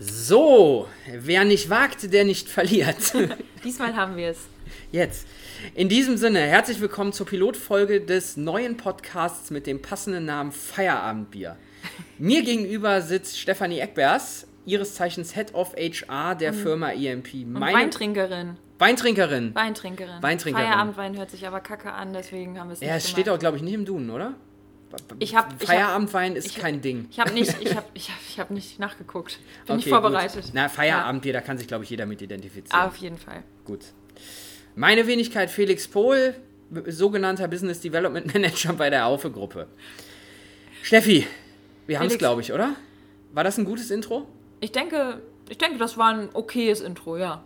So, wer nicht wagt, der nicht verliert. Diesmal haben wir es. Jetzt. In diesem Sinne, herzlich willkommen zur Pilotfolge des neuen Podcasts mit dem passenden Namen Feierabendbier. Mir gegenüber sitzt Stefanie Eckbers, ihres Zeichens Head of HR der Firma EMP. Und Weintrinkerin. Weintrinkerin. Weintrinkerin. Weintrinkerin. Feierabendwein hört sich aber kacke an, deswegen haben wir es nicht Ja, es gemacht. steht auch, glaube ich, nicht im Duden, oder? Ich hab- Feierabendwein ist ich kein Ding. Ich habe nicht, ich hab, ich hab, ich hab nicht nachgeguckt. Bin nicht Okay, vorbereitet. Gut. Na, Feierabendbier, da kann sich, glaube ich, jeder mit identifizieren. Ja. Ah, auf jeden Fall. Gut. Meine Wenigkeit Felix Pohl, sogenannter Business Development Manager bei der Aufe-Gruppe. Steffi, wir haben es, glaube ich, oder? War das ein gutes Intro? Ich denke, ich denke, das war ein okayes Intro, ja.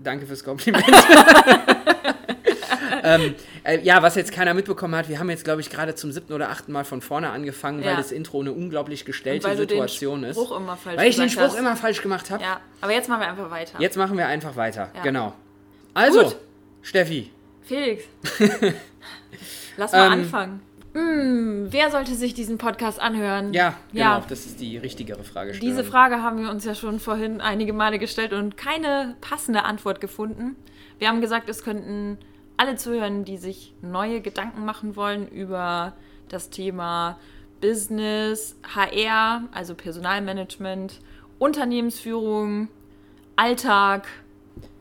Danke fürs Kompliment. ähm, äh, ja, was jetzt keiner mitbekommen hat, wir haben jetzt, glaube ich, gerade zum siebten oder achten Mal von vorne angefangen, weil Ja. das Intro eine unglaublich gestellte weil du den Situation ist. Spruch immer falsch Weil ich den Spruch hast. immer falsch gemacht habe. Ja, aber jetzt machen wir einfach weiter. Jetzt machen wir einfach weiter. Ja. Genau. Also, Gut. Steffi, Felix, lass mal Ähm, anfangen. Hm, wer sollte sich diesen Podcast anhören? ja, genau, Ja. das ist die richtigere Frage. Diese Frage haben wir uns ja schon vorhin einige Male gestellt und keine passende Antwort gefunden. Wir haben gesagt, es könnten alle zuhören, die sich neue Gedanken machen wollen über das Thema Business, HR, also Personalmanagement, Unternehmensführung, Alltag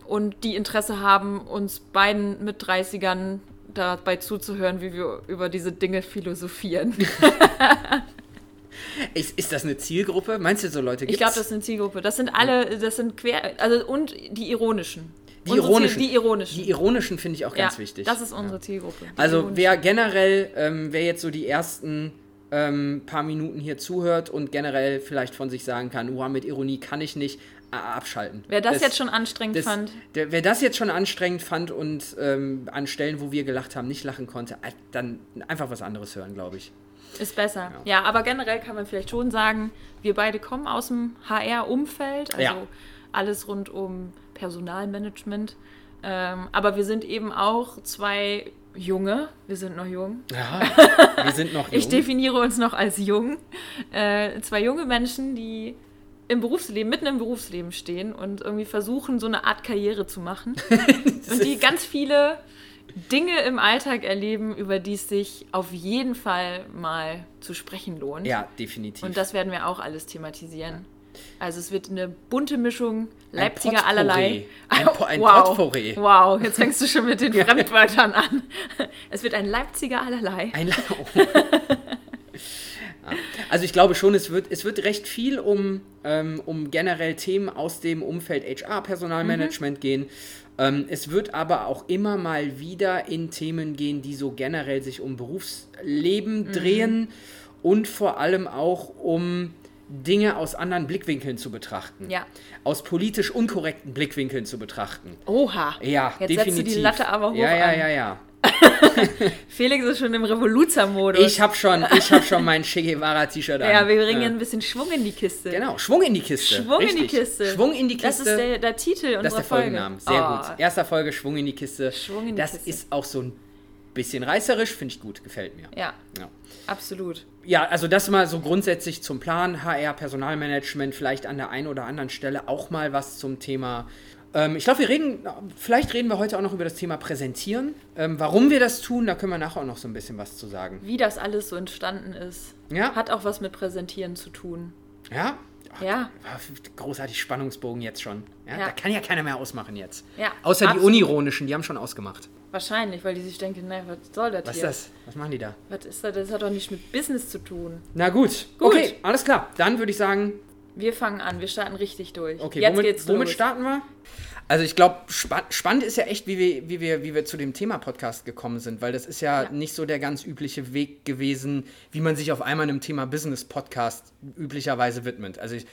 und die Interesse haben, uns beiden mit 30ern dabei zuzuhören, wie wir über diese Dinge philosophieren. Ist, ist das eine Zielgruppe? Meinst du, so Leute Ich gibt's? glaube, das ist eine Zielgruppe. Das sind alle, das sind quer, also und die ironischen. Die Unsere ironischen. Ziel, die ironischen. Die ironischen finde ich auch ganz ja, wichtig. Das ist unsere Zielgruppe. Also wer generell, ähm, wer jetzt so die ersten ähm, paar Minuten hier zuhört und generell vielleicht von sich sagen kann, uah, mit Ironie kann ich nicht, abschalten. Wer das, jetzt schon anstrengend das, fand, Der, wer das jetzt schon anstrengend fand und ähm, an Stellen, wo wir gelacht haben, nicht lachen konnte, dann einfach was anderes hören, glaube ich. ist besser. Ja. aber generell kann man vielleicht schon sagen, wir beide kommen aus dem HR-Umfeld, also Ja. alles rund um Personalmanagement. Ähm, aber wir sind eben auch zwei Junge, wir sind noch jung. Ja, wir sind noch jung. Ich definiere uns noch als jung. Äh, zwei junge Menschen, die im Berufsleben, mitten im Berufsleben stehen und irgendwie versuchen, so eine Art Karriere zu machen. und die ganz viele Dinge im Alltag erleben, über die es sich auf jeden Fall mal zu sprechen lohnt. ja, definitiv. Und das werden wir auch alles thematisieren. Also es wird eine bunte Mischung Ein Leipziger Potpourri. allerlei. Ein Po- ein wow. Potpourri. Wow, jetzt fängst du schon mit den Fremdwörtern an. Es wird ein Leipziger allerlei. Ein La Ja. Also ich glaube schon, es wird, es wird recht viel um, ähm, um generell Themen aus dem Umfeld HR, Personalmanagement gehen. Ähm, es wird aber auch immer mal wieder in Themen gehen, die so generell sich um Berufsleben drehen und vor allem auch um Dinge aus anderen Blickwinkeln zu betrachten. Ja. Aus politisch unkorrekten Blickwinkeln zu betrachten. Oha. Ja, Jetzt definitiv. setzt du die Latte aber hoch Ja, ja, an. ja, ja. Felix ist schon im Revoluzer-Modus. Ich habe schon, ich hab schon mein Che Guevara-T-Shirt an. ja, wir bringen Ja. ein bisschen Schwung in die Kiste. Genau, Schwung in die Kiste. Schwung in die Richtig. Kiste. Schwung in die Kiste. Das ist der, der Titel unserer Das ist der Folge. Folgenname. Sehr Oh, gut. Erster Folge Schwung in die Kiste. Schwung in die das Kiste. ist auch so ein bisschen reißerisch, finde ich gut, gefällt mir. Ja, Ja. absolut. ja, also das mal so grundsätzlich zum Plan. HR, Personalmanagement, vielleicht an der einen oder anderen Stelle auch mal was zum Thema. Ähm, ich glaube, wir reden, vielleicht reden wir heute auch noch über das Thema Präsentieren. Ähm, warum wir das tun, da können wir nachher auch noch so ein bisschen was zu sagen. Wie das alles so entstanden ist, Ja? hat auch was mit Präsentieren zu tun. Ja? Ja, Großartig Spannungsbogen jetzt schon. Ja, Ja. Da kann ja keiner mehr ausmachen jetzt. Ja, Außer die absolut. Unironischen, die haben schon ausgemacht. Wahrscheinlich, weil die sich denken, na, was soll das Was ist hier? das? Was machen die da? Was ist das? Das hat doch nichts mit Business zu tun. Na gut. Gut. Okay, alles klar. Dann würde ich sagen, Wir fangen an, wir starten richtig durch. okay, Jetzt womit, geht's womit los. starten wir? Also ich glaube, spa spannend ist ja echt, wie wir, wie, wir, wie wir zu dem Thema Podcast gekommen sind, weil das ist ja, Ja. nicht so der ganz übliche Weg gewesen, wie man sich auf einmal einem Thema Business-Podcast üblicherweise widmet. Also ich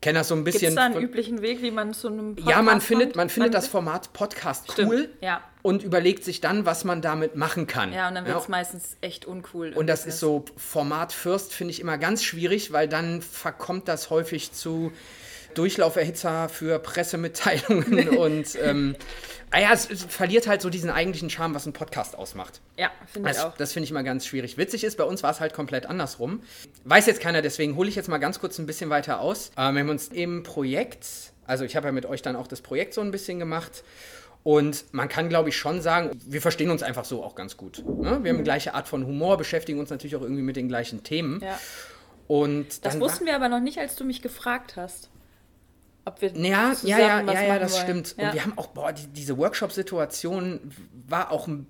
kenne das so ein Gibt bisschen. es da einen von- üblichen Weg, wie man zu einem Podcast ja, man findet, man findet Man- das Format Podcast Stimmt, cool ja. und überlegt sich dann, was man damit machen kann. Ja, und dann wird es meistens echt uncool. Und das ist so Format First, finde ich immer ganz schwierig, weil dann verkommt das häufig zu Durchlauferhitzer für Pressemitteilungen und ähm, ja, es, es, verliert halt so diesen eigentlichen Charme, was ein Podcast ausmacht. Ja, finde ich auch. Das finde ich immer ganz schwierig. Witzig ist, bei uns war es halt komplett andersrum. Weiß jetzt keiner, deswegen hole ich jetzt mal ganz kurz ein bisschen weiter aus. Ähm, wir haben uns im Projekt, also ich habe ja mit euch dann auch das Projekt so ein bisschen gemacht. Und man kann, glaube ich, schon sagen, wir verstehen uns einfach so auch ganz gut. Ne? Wir haben die gleiche Art von Humor, beschäftigen uns natürlich auch irgendwie mit den gleichen Themen. Ja. Und das wussten wir aber noch nicht, als du mich gefragt hast. Ob wir ja, ja, ja, ja, ja, das wollen. stimmt. Ja. Und wir haben auch, boah, die, diese Workshop-Situation war auch ein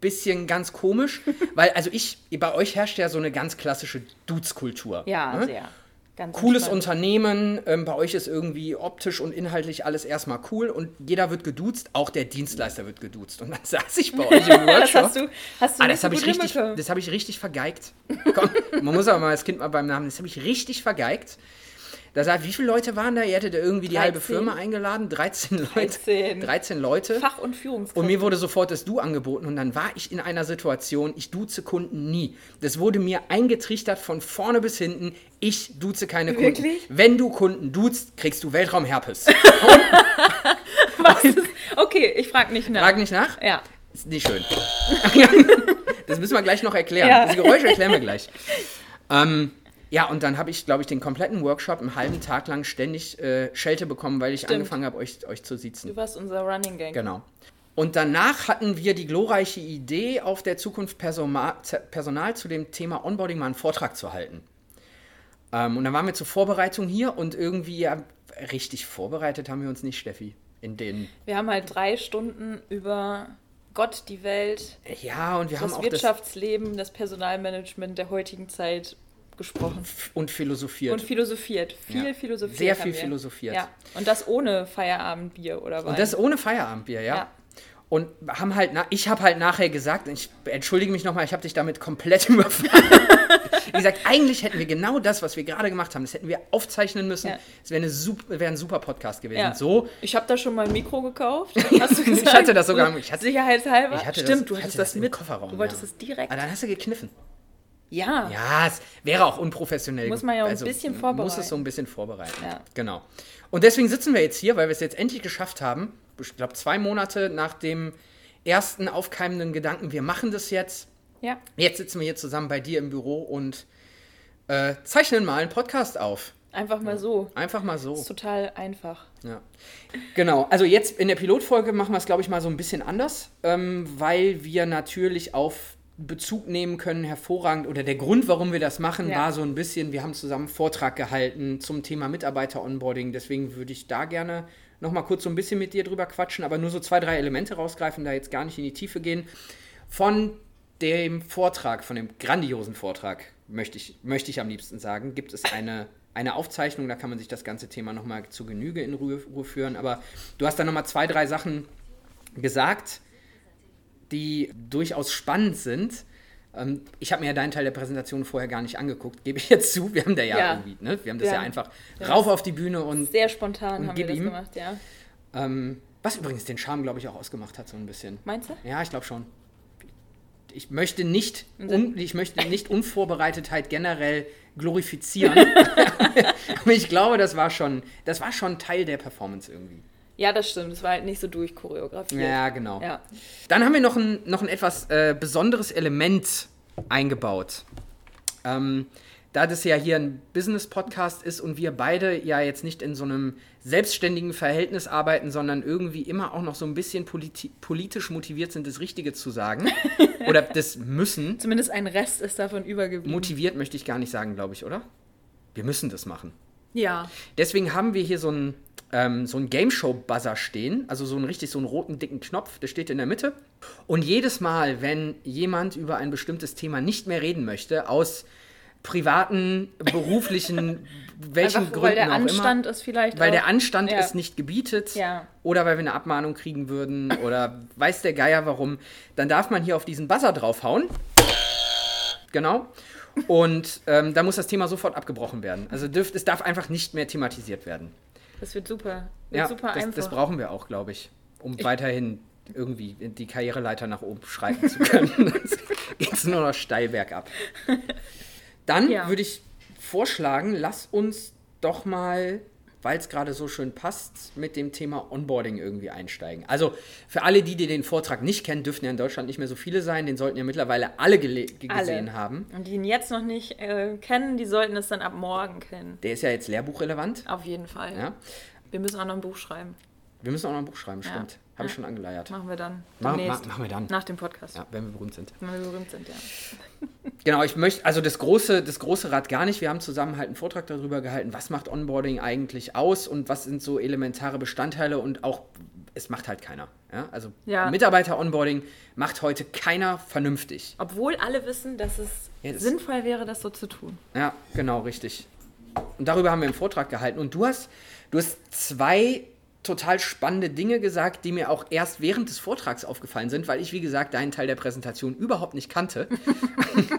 bisschen ganz komisch, weil, also ich, bei euch herrscht ja so eine ganz klassische Dudes-Kultur. Ja, ne? sehr. Ganz Cooles spannend. Unternehmen, ähm, bei euch ist irgendwie optisch und inhaltlich alles erstmal cool und jeder wird geduzt, auch der Dienstleister wird geduzt. Und dann saß ich bei euch im Workshop. das hast du, hast du ah, das habe ich, richtig, hab ich richtig vergeigt. Komm, man muss aber mal das Kind mal beim Namen, das habe ich richtig vergeigt. Da sagt, wie viele Leute waren da? Ihr hättet irgendwie 13. die halbe Firma eingeladen. 13 Leute. 13, 13 Leute. Fach- und Führungskräfte. Und mir wurde sofort das Du angeboten. Und dann war ich in einer Situation, ich duze Kunden nie. Das wurde mir eingetrichtert von vorne bis hinten. Ich duze keine Kunden. Wirklich? Wenn du Kunden duzt, kriegst du Weltraumherpes. Was? Okay, ich frage nicht nach. Frag nicht nach? Ja. Ist nicht schön. das müssen wir gleich noch erklären. Ja. Das Geräusch erklären wir gleich. Ähm, ja, und dann habe ich, glaube ich, den kompletten Workshop einen halben Tag lang ständig äh, Schelte bekommen, weil ich Stimmt. angefangen habe, euch, euch zu sitzen. Du warst unser Running Gang. Genau. Und danach hatten wir die glorreiche Idee, auf der Zukunft Personal, Personal zu dem Thema Onboarding mal einen Vortrag zu halten. Ähm, und dann waren wir zur Vorbereitung hier und irgendwie ja, richtig vorbereitet haben wir uns nicht, Steffi. In den wir haben halt drei Stunden über Gott, die Welt, ja, und wir das haben auch Wirtschaftsleben, das, das Personalmanagement der heutigen Zeit gesprochen. Und philosophiert. Und philosophiert. Viel ja. philosophiert. Sehr viel philosophiert. Ja. Und das ohne Feierabendbier oder was? Und das ohne Feierabendbier, ja. ja. Und haben halt, ich habe halt nachher gesagt, ich entschuldige mich nochmal, ich habe dich damit komplett überfahren. Wie gesagt, eigentlich hätten wir genau das, was wir gerade gemacht haben, das hätten wir aufzeichnen müssen. Es ja. wäre wär ein super Podcast gewesen. Ja. So. Ich habe da schon mal ein Mikro gekauft. Hast du gesagt? ich hatte das sogar. Ich hatte, Sicherheitshalber. Ich hatte Stimmt, das, du hattest das, das mit. Kofferraum. Du wolltest es direkt. Aber dann hast du gekniffen. Ja. Ja, es wäre auch unprofessionell. Muss man ja also, ein bisschen vorbereiten. Muss es so ein bisschen vorbereiten. Ja. Genau. Und deswegen sitzen wir jetzt hier, weil wir es jetzt endlich geschafft haben. Ich glaube, zwei Monate nach dem ersten aufkeimenden Gedanken, wir machen das jetzt. Ja. Jetzt sitzen wir hier zusammen bei dir im Büro und äh, zeichnen mal einen Podcast auf. Einfach mal so. Einfach mal so. Das ist total einfach. Ja. Genau. Also jetzt in der Pilotfolge machen wir es, glaube ich, mal so ein bisschen anders, ähm, weil wir natürlich auf Bezug nehmen können, hervorragend. Oder der Grund, warum wir das machen, ja. war so ein bisschen, wir haben zusammen einen Vortrag gehalten zum Thema Mitarbeiter-Onboarding. Deswegen würde ich da gerne noch mal kurz so ein bisschen mit dir drüber quatschen, aber nur so zwei, drei Elemente rausgreifen, da jetzt gar nicht in die Tiefe gehen. Von dem Vortrag, von dem grandiosen Vortrag, möchte ich, möchte ich am liebsten sagen, gibt es eine, eine Aufzeichnung, da kann man sich das ganze Thema noch mal zu Genüge in Ruhe, Ruhe führen. Aber du hast da noch mal zwei, drei Sachen gesagt, die durchaus spannend sind. Ähm, ich habe mir ja deinen Teil der Präsentation vorher gar nicht angeguckt, gebe ich jetzt zu. Wir haben da ja, ja. irgendwie, ne? Wir haben das ja, ja einfach rauf auf die Bühne und. Sehr spontan haben wir das ihm. gemacht, ja. Ähm, was übrigens den Charme, glaube ich, auch ausgemacht hat, so ein bisschen. Meinst du? Ja, ich glaube schon. Ich möchte nicht, un, ich möchte nicht Unvorbereitetheit generell glorifizieren. Aber ich glaube, das war schon, das war schon Teil der Performance irgendwie. Ja, das stimmt. Es war halt nicht so durchchoreografiert. Ja, genau. Ja. Dann haben wir noch ein, noch ein etwas äh, besonderes Element eingebaut. Ähm, da das ja hier ein Business-Podcast ist und wir beide ja jetzt nicht in so einem selbstständigen Verhältnis arbeiten, sondern irgendwie immer auch noch so ein bisschen politi politisch motiviert sind, das Richtige zu sagen. oder das müssen. Zumindest ein Rest ist davon übergeblieben. Motiviert möchte ich gar nicht sagen, glaube ich, oder? Wir müssen das machen. Ja. Deswegen haben wir hier so ein ähm, so ein Game Show Buzzer stehen, also so einen richtig so einen roten dicken Knopf, der steht in der Mitte. Und jedes Mal, wenn jemand über ein bestimmtes Thema nicht mehr reden möchte, aus privaten, beruflichen, welchen Einfach, Gründen weil der auch Anstand immer, ist vielleicht weil auch, der Anstand ja. es nicht gebietet ja. oder weil wir eine Abmahnung kriegen würden oder weiß der Geier warum, dann darf man hier auf diesen Buzzer draufhauen. Genau. Und ähm, da muss das Thema sofort abgebrochen werden. Also dürft, es darf einfach nicht mehr thematisiert werden. Das wird super. Wird ja, super das, einfach. das brauchen wir auch, glaube ich, um ich weiterhin irgendwie die Karriereleiter nach oben schreiten zu können. Geht es nur noch steil bergab. Dann ja. würde ich vorschlagen, lass uns doch mal weil es gerade so schön passt, mit dem Thema Onboarding irgendwie einsteigen. Also für alle, die, die den Vortrag nicht kennen, dürften ja in Deutschland nicht mehr so viele sein. Den sollten ja mittlerweile alle, alle. gesehen haben. Und die ihn jetzt noch nicht äh, kennen, die sollten es dann ab morgen kennen. Der ist ja jetzt lehrbuchrelevant. Auf jeden Fall. Ja. Wir müssen auch noch ein Buch schreiben. Wir müssen auch noch ein Buch schreiben, stimmt. Habe ich schon angeleiert. Machen wir dann. Ma ma machen wir dann. Nach dem Podcast. Ja, wenn wir berühmt sind. Wenn wir berühmt sind, ja. genau, ich möchte, also das große, das große Rad gar nicht. Wir haben zusammen halt einen Vortrag darüber gehalten, was macht Onboarding eigentlich aus und was sind so elementare Bestandteile und auch, es macht halt keiner. Ja? Also Ja. Mitarbeiter-Onboarding macht heute keiner vernünftig. Obwohl alle wissen, dass es Ja, das- sinnvoll wäre, das so zu tun. Ja, genau, richtig. Und darüber haben wir einen Vortrag gehalten. Und du hast, du hast zwei total spannende Dinge gesagt, die mir auch erst während des Vortrags aufgefallen sind, weil ich, wie gesagt, deinen Teil der Präsentation überhaupt nicht kannte.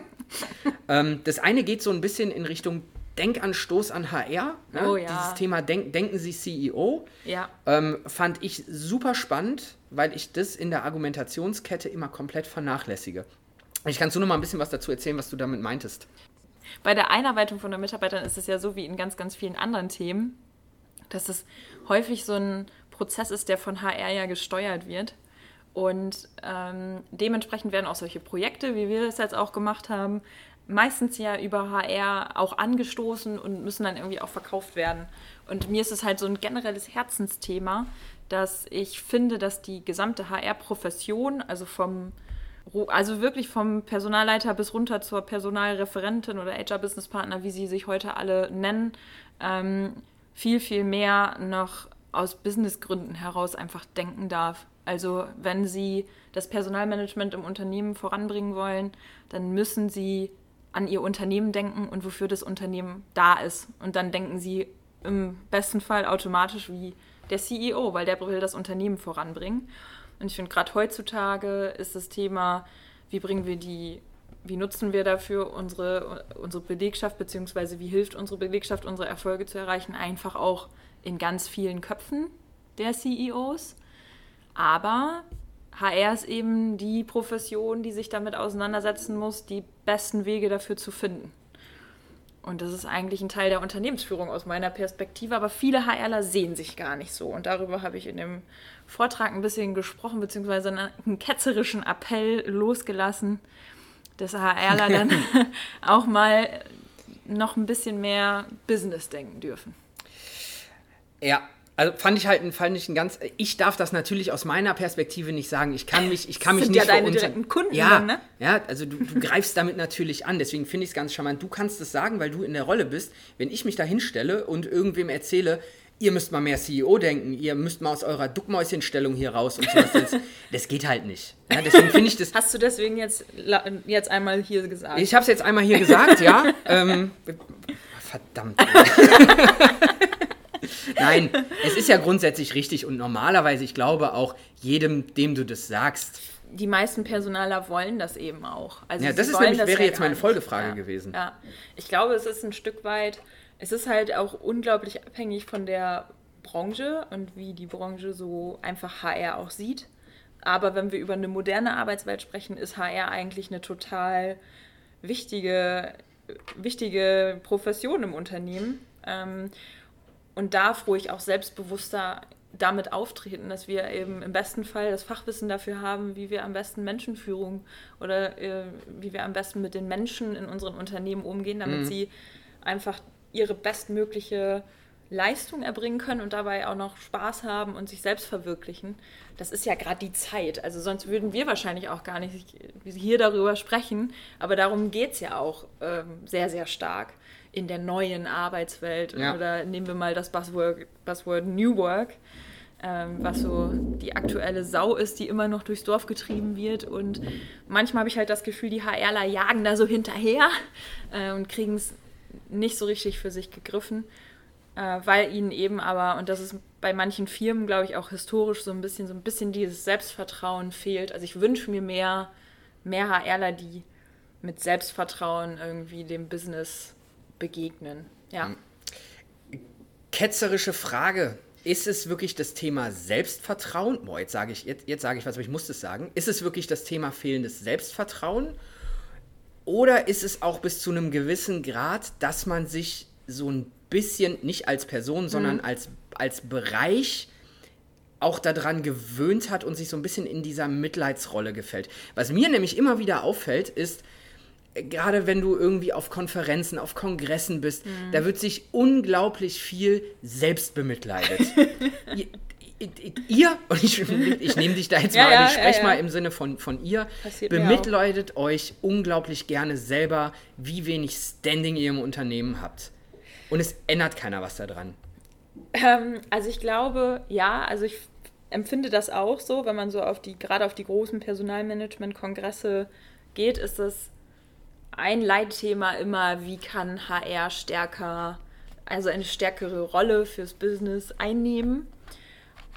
ähm, das eine geht so ein bisschen in Richtung Denkanstoß an HR. Ne? Oh ja. Dieses Thema Denk, Denken Sie CEO. Ja. Ähm, fand ich super spannend, weil ich das in der Argumentationskette immer komplett vernachlässige. Ich kannst du noch mal ein bisschen was dazu erzählen, was du damit meintest? Bei der Einarbeitung von den Mitarbeitern ist es ja so wie in ganz, ganz vielen anderen Themen, dass es häufig so ein Prozess ist, der von HR ja gesteuert wird. Und ähm, dementsprechend werden auch solche Projekte, wie wir das jetzt auch gemacht haben, meistens ja über HR auch angestoßen und müssen dann irgendwie auch verkauft werden. Und mir ist es halt so ein generelles Herzensthema, dass ich finde, dass die gesamte HR-Profession, also vom also wirklich vom Personalleiter bis runter zur Personalreferentin oder HR-Business-Partner, wie sie sich heute alle nennen, ähm, viel, viel mehr noch aus Businessgründen heraus einfach denken darf. Also wenn Sie das Personalmanagement im Unternehmen voranbringen wollen, dann müssen Sie an Ihr Unternehmen denken und wofür das Unternehmen da ist. Und dann denken Sie im besten Fall automatisch wie der CEO, weil der will das Unternehmen voranbringen. Und ich finde, gerade heutzutage ist das Thema, wie bringen wir die, wie nutzen wir dafür unsere, unsere Belegschaft, beziehungsweise wie hilft unsere Belegschaft, unsere Erfolge zu erreichen, einfach auch in ganz vielen Köpfen der CEOs. Aber HR ist eben die Profession, die sich damit auseinandersetzen muss, die besten Wege dafür zu finden. Und das ist eigentlich ein Teil der Unternehmensführung aus meiner Perspektive, aber viele HRler sehen sich gar nicht so. Und darüber habe ich in dem Vortrag ein bisschen gesprochen, beziehungsweise einen ketzerischen Appell losgelassen, dass HRler dann auch mal noch ein bisschen mehr Business denken dürfen. Ja, also fand ich halt ein, fand ich ein ganz. Ich darf das natürlich aus meiner Perspektive nicht sagen. Ich kann mich, ich kann mich sind nicht ja deine direkten Kunden Ja, dann, ne? ja, also du, du greifst damit natürlich an. Deswegen finde ich es ganz charmant. Du kannst es sagen, weil du in der Rolle bist. Wenn ich mich da hinstelle und irgendwem erzähle, ihr müsst mal mehr CEO denken, ihr müsst mal aus eurer Duckmäuschenstellung hier raus und sowas, das, das geht halt nicht. Ja, deswegen finde ich das. Hast du deswegen jetzt, jetzt einmal hier gesagt? Ich habe es jetzt einmal hier gesagt, ja. Ähm, verdammt. Nein, es ist ja grundsätzlich richtig und normalerweise, ich glaube auch jedem, dem du das sagst, die meisten Personaler wollen das eben auch. Also Ja, das ist nämlich- wäre ja jetzt meine nicht. Folgefrage ja. gewesen. Ja, ich glaube, es ist ein Stück weit, es ist halt auch unglaublich abhängig von der Branche und wie die Branche so einfach HR auch sieht. Aber wenn wir über eine moderne Arbeitswelt sprechen, ist HR eigentlich eine total wichtige, wichtige Profession im Unternehmen. Ähm, und darf ruhig auch selbstbewusster damit auftreten, dass wir eben im besten Fall das Fachwissen dafür haben, wie wir am besten Menschenführung oder äh, wie wir am besten mit den Menschen in unseren Unternehmen umgehen, damit sie einfach ihre bestmögliche Leistung erbringen können und dabei auch noch Spaß haben und sich selbst verwirklichen. Das ist ja gerade die Zeit. Also sonst würden wir wahrscheinlich auch gar nicht hier darüber sprechen. Aber darum geht es ja auch ähm, sehr, sehr stark in der neuen Arbeitswelt. Ja. Oder nehmen wir mal das Buzzword, Buzzword New Work, ähm, was so die aktuelle Sau ist, die immer noch durchs Dorf getrieben wird. Und manchmal habe ich halt das Gefühl, die HRler jagen da so hinterher äh, und kriegen es nicht so richtig für sich gegriffen äh, weil ihnen eben aber, und das ist bei manchen Firmen, glaube ich, auch historisch so ein bisschen, so ein bisschen dieses Selbstvertrauen fehlt. Also ich wünsche mir mehr, mehr HRler, die mit Selbstvertrauen irgendwie dem Business begegnen. Ja. ketzerische Frage. Ist es wirklich das Thema Selbstvertrauen? Boah, jetzt sage ich, jetzt, jetzt sage ich was, aber ich muss das sagen. Ist es wirklich das Thema fehlendes Selbstvertrauen? Oder ist es auch bis zu einem gewissen Grad, dass man sich so ein bisschen, nicht als Person, sondern Mhm. als, als Bereich auch daran gewöhnt hat und sich so ein bisschen in dieser Mitleidsrolle gefällt. Was mir nämlich immer wieder auffällt, ist, äh, gerade wenn du irgendwie auf Konferenzen, auf Kongressen bist, Mhm. da wird sich unglaublich viel selbst bemitleidet. ihr, und ich, ich nehme dich da jetzt Ja, mal, ja, ich spreche ja, mal im Sinne von, von ihr, Passiert bemitleidet euch unglaublich gerne selber, wie wenig Standing ihr im Unternehmen habt. Und es ändert keiner was daran. Ähm, also ich glaube, ja, also ich empfinde das auch so, wenn man so auf die, gerade auf die großen Personalmanagement-Kongresse geht, ist das ein Leitthema immer, wie kann HR stärker, also eine stärkere Rolle fürs Business einnehmen.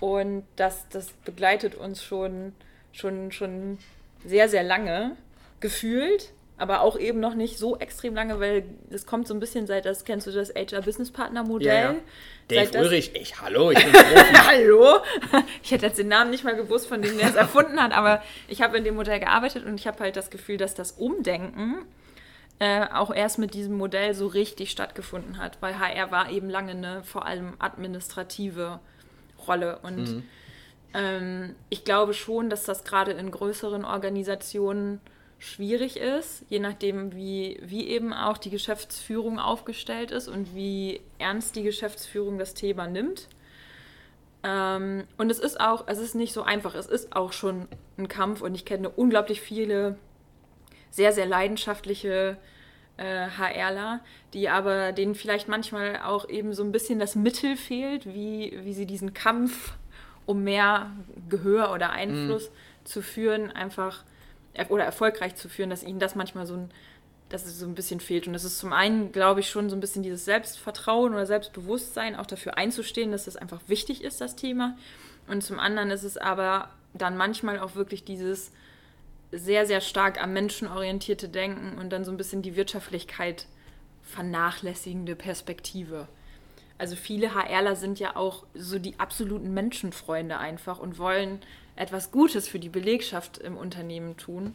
Und das, das begleitet uns schon, schon, schon sehr, sehr lange gefühlt, aber auch eben noch nicht so extrem lange, weil das kommt so ein bisschen seit das, kennst du das HR-Business-Partner-Modell? Dave Seit Ulrich, ich, hallo, ich bin Profi. Hallo? Ich hätte jetzt den Namen nicht mal gewusst, von dem der es erfunden hat, aber ich habe in dem Modell gearbeitet und ich habe halt das Gefühl, dass das Umdenken äh, auch erst mit diesem Modell so richtig stattgefunden hat, weil HR war eben lange eine vor allem administrative Rolle. Und ähm, ich glaube schon, dass das gerade in größeren Organisationen schwierig ist, je nachdem, wie, wie eben auch die Geschäftsführung aufgestellt ist und wie ernst die Geschäftsführung das Thema nimmt. Ähm, und es ist auch, es ist nicht so einfach, es ist auch schon ein Kampf und ich kenne unglaublich viele sehr, sehr leidenschaftliche äh, HRler, die aber denen vielleicht manchmal auch eben so ein bisschen das Mittel fehlt, wie, wie sie diesen Kampf um mehr Gehör oder Einfluss zu führen, einfach er- oder erfolgreich zu führen, dass ihnen das manchmal so ein, dass es so ein bisschen fehlt. Und das ist zum einen, glaube ich, schon so ein bisschen dieses Selbstvertrauen oder Selbstbewusstsein, auch dafür einzustehen, dass das einfach wichtig ist, das Thema. Und zum anderen ist es aber dann manchmal auch wirklich dieses sehr, sehr stark am Menschen orientierte Denken und dann so ein bisschen die Wirtschaftlichkeit vernachlässigende Perspektive. Also viele HRler sind ja auch so die absoluten Menschenfreunde einfach und wollen etwas Gutes für die Belegschaft im Unternehmen tun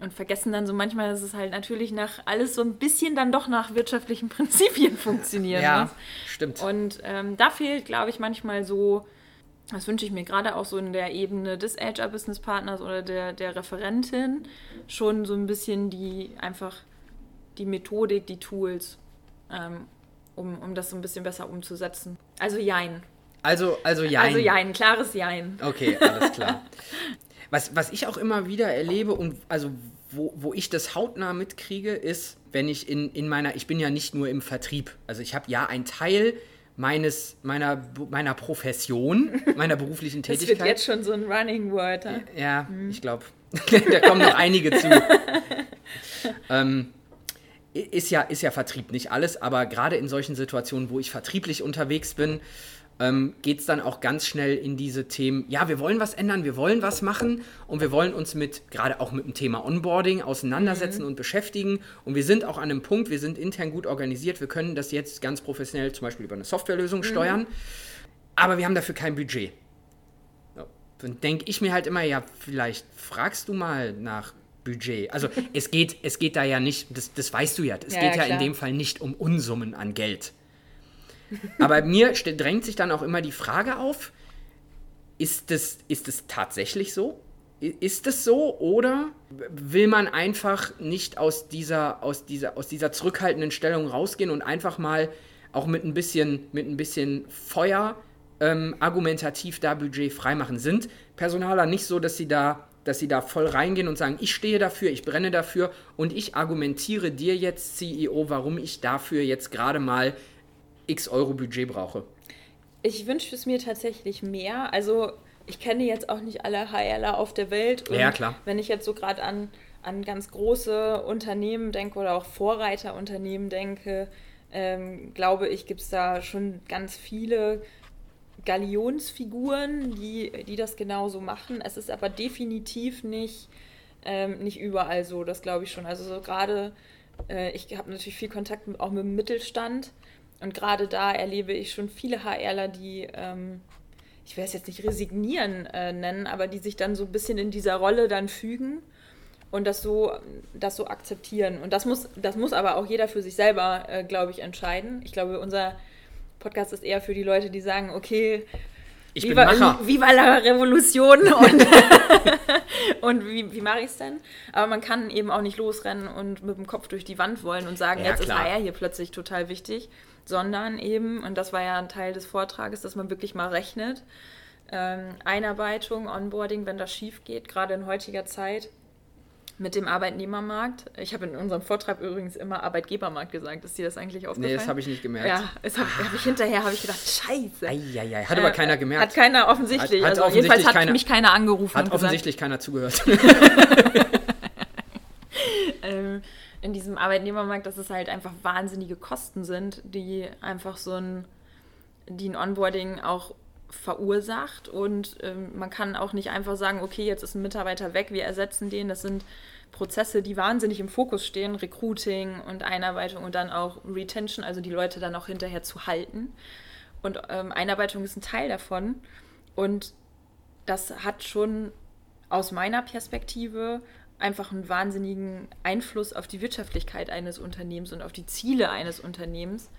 und vergessen dann so manchmal, dass es halt natürlich nach alles so ein bisschen dann doch nach wirtschaftlichen Prinzipien funktionieren Ja, muss. stimmt. Und ähm, da fehlt, glaube ich, manchmal so, das wünsche ich mir gerade auch so in der Ebene des HR-Business-Partners oder der, der Referentin, schon so ein bisschen die einfach die Methodik, die Tools, ähm, um, um das so ein bisschen besser umzusetzen. Also Jein. Also, also ja. Also Jein, klares Jein. Okay, alles klar. Was, was ich auch immer wieder erlebe und also wo, wo ich das hautnah mitkriege, ist, wenn ich in, in meiner, ich bin ja nicht nur im Vertrieb, also ich habe ja einen Teil meines, meiner, meiner Profession, meiner beruflichen Das Tätigkeit. wird jetzt schon so ein Running Word. Ja? Ja, ich glaube, da kommen noch einige zu. ähm, ist, ja, ist ja Vertrieb nicht alles, aber gerade in solchen Situationen, wo ich vertrieblich unterwegs bin, ähm, geht es dann auch ganz schnell in diese Themen, ja, wir wollen was ändern, wir wollen was machen und wir wollen uns mit, gerade auch mit dem Thema Onboarding auseinandersetzen und beschäftigen. Und wir sind auch an einem Punkt, wir sind intern gut organisiert, wir können das jetzt ganz professionell zum Beispiel über eine Softwarelösung steuern, aber wir haben dafür kein Budget. So. Dann denke ich mir halt immer, ja, vielleicht fragst du mal nach Budget. Also es geht, es geht da ja nicht, das, das weißt du ja, es Ja, geht ja, ja, in dem Fall nicht um Unsummen an Geld. Aber mir drängt sich dann auch immer die Frage auf, ist es ist tatsächlich so? Ist es so oder will man einfach nicht aus dieser, aus dieser, aus dieser zurückhaltenden Stellung rausgehen und einfach mal auch mit ein bisschen, mit ein bisschen Feuer ähm, argumentativ da Budget freimachen? Sind Personaler nicht so, dass sie da, dass sie da voll reingehen und sagen, ich stehe dafür, ich brenne dafür und ich argumentiere dir jetzt, CEO, warum ich dafür jetzt gerade mal x Euro Budget brauche? Ich wünsche es mir tatsächlich mehr. Also ich kenne jetzt auch nicht alle HRler auf der Welt. Und Ja, klar. Wenn ich jetzt so gerade an, an ganz große Unternehmen denke oder auch Vorreiterunternehmen denke, ähm, glaube ich, gibt es da schon ganz viele Galionsfiguren, die, die das genauso machen. Es ist aber definitiv nicht, ähm, nicht überall so, das glaube ich schon. Also so gerade, äh, ich habe natürlich viel Kontakt mit, auch mit dem Mittelstand und gerade da erlebe ich schon viele HRler, die, ähm, ich will es jetzt nicht resignieren äh, nennen, aber die sich dann so ein bisschen in dieser Rolle dann fügen und das so, das so akzeptieren. Und das muss, das muss aber auch jeder für sich selber, äh, glaube ich, entscheiden. Ich glaube, unser Podcast ist eher für die Leute, die sagen, okay, ich Viva, bin Macher. Viva la Revolution und, und wie, wie mache ich es denn? Aber man kann eben auch nicht losrennen und mit dem Kopf durch die Wand wollen und sagen, ja, jetzt klar. ist HR hier plötzlich total wichtig, sondern eben, und das war ja ein Teil des Vortrages, dass man wirklich mal rechnet, ähm, Einarbeitung, Onboarding, wenn das schief geht, gerade in heutiger Zeit, mit dem Arbeitnehmermarkt. Ich habe in unserem Vortrag übrigens immer Arbeitgebermarkt gesagt. Ist dir das eigentlich aufgefallen? Nee, das habe ich nicht gemerkt. Ja, das habe hab ich hinterher habe ich gedacht, scheiße. Eieiei, hat aber äh, keiner gemerkt. Hat keiner offensichtlich. Hat, hat also offensichtlich jedenfalls hat keiner, mich keiner angerufen. Hat offensichtlich gesagt. keiner zugehört. ähm, in diesem Arbeitnehmermarkt, dass es halt einfach wahnsinnige Kosten sind, die einfach so ein, die ein Onboarding auch verursacht und ähm, man kann auch nicht einfach sagen, okay, jetzt ist ein Mitarbeiter weg, wir ersetzen den. Das sind Prozesse, die wahnsinnig im Fokus stehen, Recruiting und Einarbeitung und dann auch Retention, also die Leute dann auch hinterher zu halten. Und ähm, Einarbeitung ist ein Teil davon und das hat schon aus meiner Perspektive einfach einen wahnsinnigen Einfluss auf die Wirtschaftlichkeit eines Unternehmens und auf die Ziele eines Unternehmens.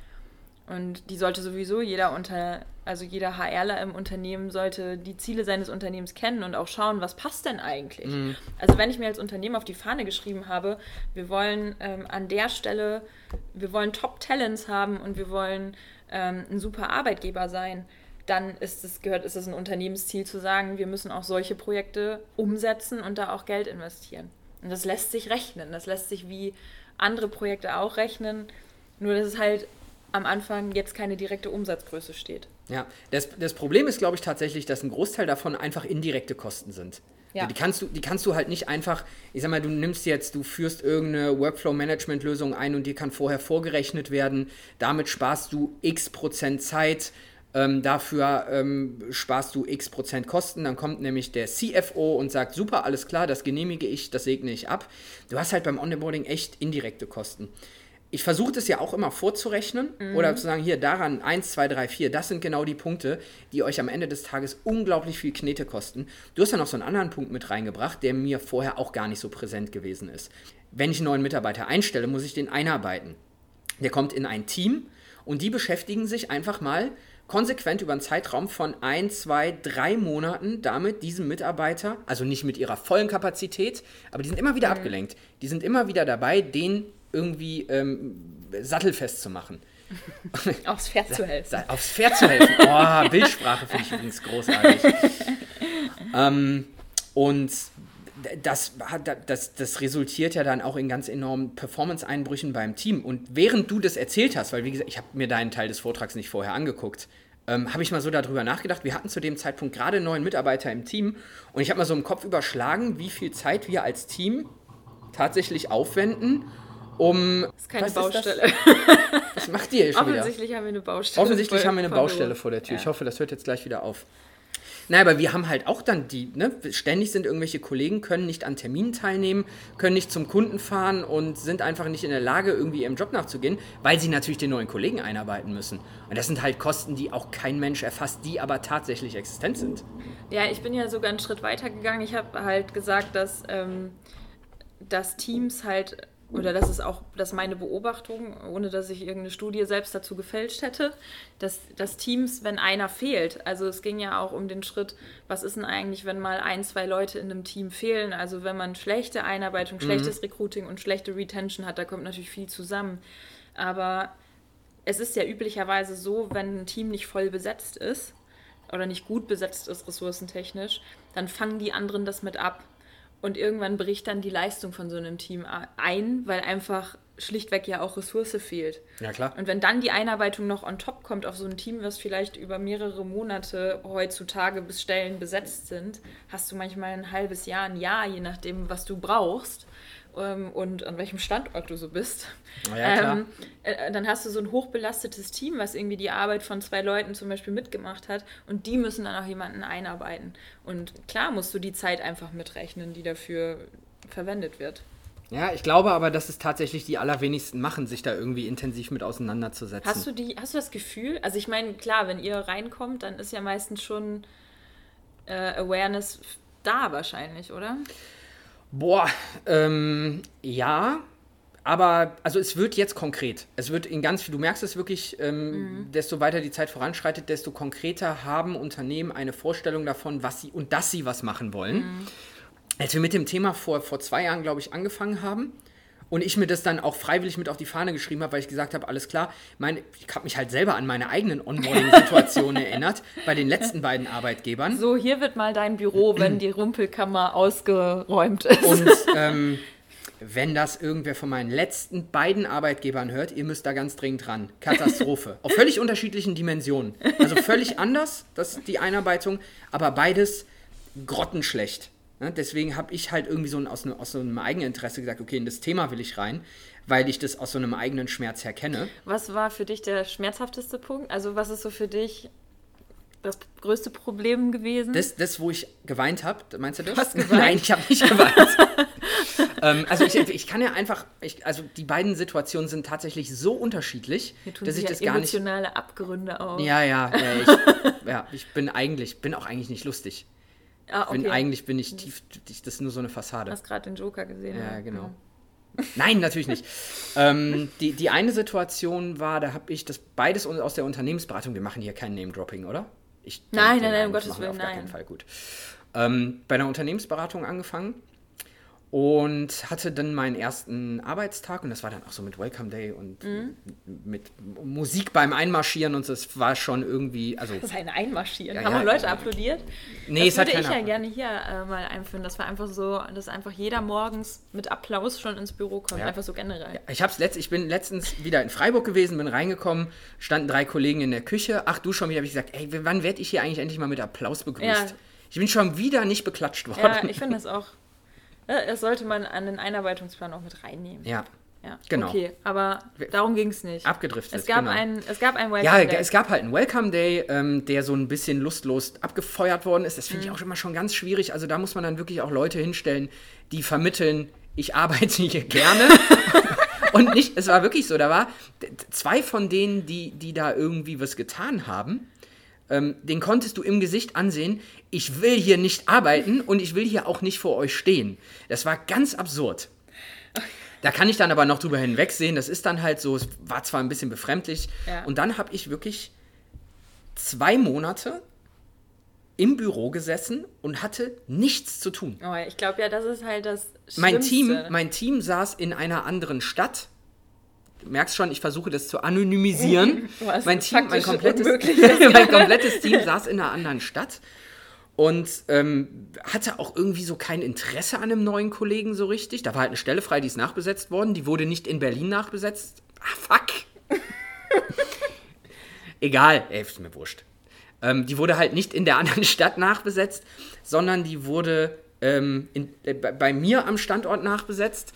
Und die sollte sowieso jeder unter, also jeder HRler im Unternehmen sollte die Ziele seines Unternehmens kennen und auch schauen, was passt denn eigentlich. Mhm. Also wenn ich mir als Unternehmen auf die Fahne geschrieben habe, wir wollen ähm, an der Stelle, wir wollen Top-Talents haben und wir wollen ähm, ein super Arbeitgeber sein, dann ist es, gehört, ist es ein Unternehmensziel zu sagen, wir müssen auch solche Projekte umsetzen und da auch Geld investieren. Und das lässt sich rechnen. Das lässt sich wie andere Projekte auch rechnen. Nur das ist halt am Anfang jetzt keine direkte Umsatzgröße steht. Ja, das, das Problem ist, glaube ich, tatsächlich, dass ein Großteil davon einfach indirekte Kosten sind. Ja. Die, kannst du, die kannst du halt nicht einfach, ich sag mal, du nimmst jetzt, du führst irgendeine Workflow-Management-Lösung ein und die kann vorher vorgerechnet werden. Damit sparst du x Prozent Zeit. Ähm, dafür ähm, sparst du x Prozent Kosten. Dann kommt nämlich der CFO und sagt: Super, alles klar, das genehmige ich, das segne ich ab. Du hast halt beim Onboarding echt indirekte Kosten ich versuche das ja auch immer vorzurechnen mhm. oder zu sagen, hier daran 1, 2, 3, 4, das sind genau die Punkte, die euch am Ende des Tages unglaublich viel Knete kosten. Du hast ja noch so einen anderen Punkt mit reingebracht, der mir vorher auch gar nicht so präsent gewesen ist. Wenn ich einen neuen Mitarbeiter einstelle, muss ich den einarbeiten. Der kommt in ein Team und die beschäftigen sich einfach mal konsequent über einen Zeitraum von ein, zwei, drei Monaten damit, diesem Mitarbeiter, also nicht mit ihrer vollen Kapazität, aber die sind immer wieder mhm. abgelenkt. Die sind immer wieder dabei, den irgendwie ähm, sattelfest zu machen. Aufs Pferd zu helfen. Aufs Pferd zu helfen. Oh, Bildsprache finde ich übrigens großartig. ähm, und das, das, das resultiert ja dann auch in ganz enormen Performance-Einbrüchen beim Team. Und während du das erzählt hast, weil wie gesagt, ich habe mir deinen Teil des Vortrags nicht vorher angeguckt, ähm, habe ich mal so darüber nachgedacht. Wir hatten zu dem Zeitpunkt gerade neuen Mitarbeiter im Team und ich habe mal so im Kopf überschlagen, wie viel Zeit wir als Team tatsächlich aufwenden, um. Das ist keine was Baustelle. Ist das? Was macht ihr schon Offensichtlich wieder? haben wir eine Baustelle. Offensichtlich haben wir eine Baustelle vor der Tür. Ja. Ich hoffe, das hört jetzt gleich wieder auf. Naja, aber wir haben halt auch dann die, ne, ständig sind irgendwelche Kollegen, können nicht an Terminen teilnehmen, können nicht zum Kunden fahren und sind einfach nicht in der Lage, irgendwie ihrem Job nachzugehen, weil sie natürlich den neuen Kollegen einarbeiten müssen. Und das sind halt Kosten, die auch kein Mensch erfasst, die aber tatsächlich existent sind. Ja, ich bin ja sogar einen Schritt weiter gegangen. Ich habe halt gesagt, dass, ähm, dass Teams halt oder das ist auch das ist meine Beobachtung, ohne dass ich irgendeine Studie selbst dazu gefälscht hätte, dass, dass Teams, wenn einer fehlt, also es ging ja auch um den Schritt, was ist denn eigentlich, wenn mal ein, zwei Leute in einem Team fehlen, also wenn man schlechte Einarbeitung, mhm. schlechtes Recruiting und schlechte Retention hat, da kommt natürlich viel zusammen. Aber es ist ja üblicherweise so, wenn ein Team nicht voll besetzt ist oder nicht gut besetzt ist, ressourcentechnisch, dann fangen die anderen das mit ab. Und irgendwann bricht dann die Leistung von so einem Team ein, weil einfach schlichtweg ja auch Ressource fehlt. Ja, klar. Und wenn dann die Einarbeitung noch on top kommt auf so ein Team, was vielleicht über mehrere Monate heutzutage bis Stellen besetzt sind, hast du manchmal ein halbes Jahr, ein Jahr, je nachdem, was du brauchst ähm, und an welchem Standort du so bist. Ja, ähm, äh, dann hast du so ein hochbelastetes Team, was irgendwie die Arbeit von zwei Leuten zum Beispiel mitgemacht hat und die müssen dann auch jemanden einarbeiten. Und klar musst du die Zeit einfach mitrechnen, die dafür verwendet wird. Ja, ich glaube aber, dass es tatsächlich die allerwenigsten machen, sich da irgendwie intensiv mit auseinanderzusetzen. Hast du, die, hast du das Gefühl? Also ich meine, klar, wenn ihr reinkommt, dann ist ja meistens schon äh, Awareness da wahrscheinlich, oder? Boah, ähm, ja, aber also es wird jetzt konkret. Es wird in ganz viel, du merkst es wirklich, ähm, mhm. desto weiter die Zeit voranschreitet, desto konkreter haben Unternehmen eine Vorstellung davon, was sie und dass sie was machen wollen. Mhm. Als wir mit dem Thema vor, vor zwei Jahren, glaube ich, angefangen haben, und ich mir das dann auch freiwillig mit auf die Fahne geschrieben habe, weil ich gesagt habe, alles klar, meine, ich habe mich halt selber an meine eigenen Onboarding-Situationen erinnert, bei den letzten beiden Arbeitgebern. So, hier wird mal dein Büro, wenn die Rumpelkammer ausgeräumt ist. Und ähm, wenn das irgendwer von meinen letzten beiden Arbeitgebern hört, ihr müsst da ganz dringend ran. Katastrophe. Auf völlig unterschiedlichen Dimensionen. Also völlig anders, das die Einarbeitung, aber beides grottenschlecht. Ne? Deswegen habe ich halt irgendwie so ein, aus, ne, aus so einem eigenen Interesse gesagt, okay, in das Thema will ich rein, weil ich das aus so einem eigenen Schmerz her kenne. Was war für dich der schmerzhafteste Punkt? Also was ist so für dich das größte Problem gewesen? Das, das wo ich geweint habe, meinst du das? Geweint? Nein, ich habe nicht geweint. ähm, also ich, ich kann ja einfach, ich, also die beiden Situationen sind tatsächlich so unterschiedlich, dass ich das ja gar nicht... emotionale Abgründe auf. Ja, ja, ja ich, ja, ich bin eigentlich, bin auch eigentlich nicht lustig. Ah, okay. bin, eigentlich bin ich tief, das ist nur so eine Fassade. Du hast gerade den Joker gesehen. Ja, genau. Ja. Nein, natürlich nicht. ähm, die, die eine Situation war, da habe ich das beides aus der Unternehmensberatung, wir machen hier kein Name-Dropping, oder? Ich nein, nein, nein, um Gottes Willen, auf nein. Gar keinen Fall gut. Ähm, bei einer Unternehmensberatung angefangen und hatte dann meinen ersten Arbeitstag und das war dann auch so mit Welcome Day und mhm. mit Musik beim Einmarschieren und das war schon irgendwie, also... Das ist ein Einmarschieren. Ja, Haben ja, Leute applaudiert? Nee, das es würde hat ich ja gerne hier äh, mal einführen. Das war einfach so, dass einfach jeder morgens mit Applaus schon ins Büro kommt, ja. einfach so generell. Ja, ich, hab's letzt, ich bin letztens wieder in Freiburg gewesen, bin reingekommen, standen drei Kollegen in der Küche. Ach, du schon wieder, habe ich gesagt, ey, wann werde ich hier eigentlich endlich mal mit Applaus begrüßt? Ich bin schon wieder nicht beklatscht worden. Ja, ich finde das auch. Das sollte man an den Einarbeitungsplan auch mit reinnehmen. Ja. Ja, genau. Okay, aber darum ging es nicht. Abgedriftet. Es gab, genau. einen, es gab einen Welcome ja, Day. Ja, es gab halt einen Welcome Day, ähm, der so ein bisschen lustlos abgefeuert worden ist. Das finde mhm. ich auch immer schon ganz schwierig. Also da muss man dann wirklich auch Leute hinstellen, die vermitteln, ich arbeite hier gerne. Und nicht, es war wirklich so, da war zwei von denen, die, die da irgendwie was getan haben, ähm, den konntest du im Gesicht ansehen, ich will hier nicht arbeiten und ich will hier auch nicht vor euch stehen. Das war ganz absurd. Da kann ich dann aber noch drüber hinwegsehen, das ist dann halt so, es war zwar ein bisschen befremdlich. Ja. Und dann habe ich wirklich zwei Monate im Büro gesessen und hatte nichts zu tun. Oh, ich glaube ja, das ist halt das Schlimmste. Mein Team, mein Team saß in einer anderen Stadt du merkst schon, ich versuche das zu anonymisieren. mein Team, mein komplettes, mein komplettes Team saß in einer anderen Stadt und ähm, hatte auch irgendwie so kein Interesse an einem neuen Kollegen so richtig. Da war halt eine Stelle frei, die ist nachbesetzt worden. Die wurde nicht in Berlin nachbesetzt. Ah, fuck. Egal, ey, ist mir wurscht. Ähm, die wurde halt nicht in der anderen Stadt nachbesetzt, sondern die wurde ähm, in, äh, bei mir am Standort nachbesetzt.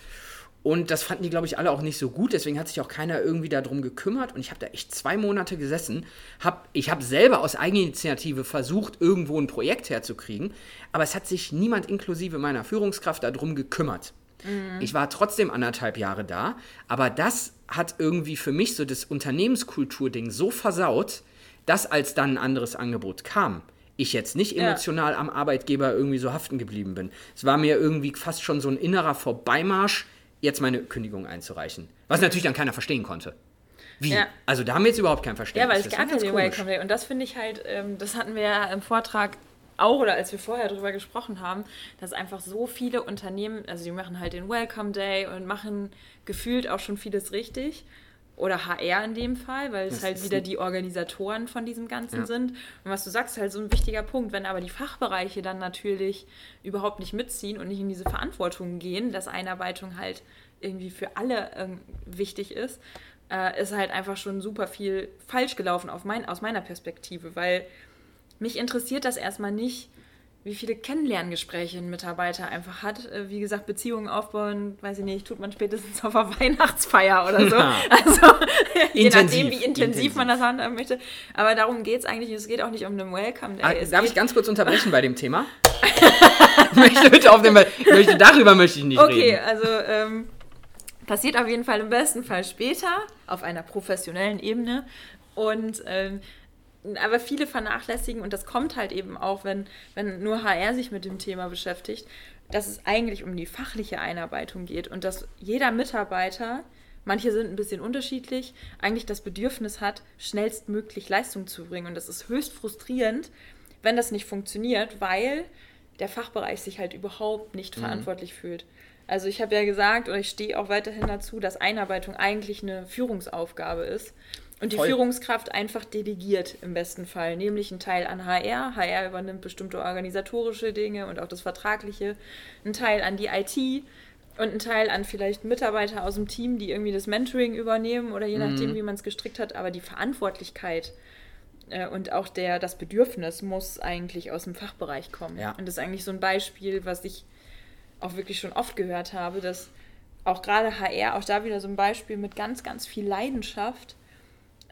Und das fanden die, glaube ich, alle auch nicht so gut. Deswegen hat sich auch keiner irgendwie darum gekümmert. Und ich habe da echt zwei Monate gesessen. Hab, ich habe selber aus Eigeninitiative versucht, irgendwo ein Projekt herzukriegen. Aber es hat sich niemand inklusive meiner Führungskraft darum gekümmert. Mhm. Ich war trotzdem anderthalb Jahre da. Aber das hat irgendwie für mich so das Unternehmenskultur-Ding so versaut, dass als dann ein anderes Angebot kam, ich jetzt nicht emotional ja. am Arbeitgeber irgendwie so haften geblieben bin. Es war mir irgendwie fast schon so ein innerer Vorbeimarsch jetzt meine Kündigung einzureichen. Was natürlich dann keiner verstehen konnte. Wie? Ja. Also da haben wir jetzt überhaupt kein Verständnis. Ja, weil es ja den Welcome Day. Und das finde ich halt, ähm, das hatten wir ja im Vortrag auch oder als wir vorher darüber gesprochen haben, dass einfach so viele Unternehmen, also die machen halt den Welcome Day und machen gefühlt auch schon vieles richtig oder HR in dem Fall, weil es das halt wieder die Organisatoren von diesem Ganzen ja. sind. Und was du sagst, halt so ein wichtiger Punkt, wenn aber die Fachbereiche dann natürlich überhaupt nicht mitziehen und nicht in diese Verantwortung gehen, dass Einarbeitung halt irgendwie für alle ähm, wichtig ist, äh, ist halt einfach schon super viel falsch gelaufen auf mein, aus meiner Perspektive, weil mich interessiert das erstmal nicht, wie viele Kennenlerngespräche ein Mitarbeiter einfach hat. Äh, wie gesagt, Beziehungen aufbauen, weiß ich nicht, tut man spätestens auf der Weihnachtsfeier oder so. Ja. Also je nachdem, wie intensiv, intensiv, man das handhaben möchte. Aber darum geht es eigentlich. Es geht auch nicht um den Welcome Day. Ah, darf ich ganz kurz unterbrechen bei dem Thema? möchte bitte auf dem, möchte, darüber möchte ich nicht okay, reden. Okay, also ähm, passiert auf jeden Fall im besten Fall später, auf einer professionellen Ebene. Und ähm, aber viele vernachlässigen und das kommt halt eben auch, wenn, wenn nur HR sich mit dem Thema beschäftigt, dass es eigentlich um die fachliche Einarbeitung geht und dass jeder Mitarbeiter, manche sind ein bisschen unterschiedlich, eigentlich das Bedürfnis hat, schnellstmöglich Leistung zu bringen. Und das ist höchst frustrierend, wenn das nicht funktioniert, weil der Fachbereich sich halt überhaupt nicht mhm. verantwortlich fühlt. Also ich habe ja gesagt, oder ich stehe auch weiterhin dazu, dass Einarbeitung eigentlich eine Führungsaufgabe ist. Und die Voll. Führungskraft einfach delegiert im besten Fall, nämlich einen Teil an HR. HR übernimmt bestimmte organisatorische Dinge und auch das Vertragliche, einen Teil an die IT und einen Teil an vielleicht Mitarbeiter aus dem Team, die irgendwie das Mentoring übernehmen oder je nachdem, mhm. wie man es gestrickt hat. Aber die Verantwortlichkeit äh, und auch der, das Bedürfnis muss eigentlich aus dem Fachbereich kommen. Ja. Und das ist eigentlich so ein Beispiel, was ich auch wirklich schon oft gehört habe, dass auch gerade HR, auch da wieder so ein Beispiel mit ganz, ganz viel Leidenschaft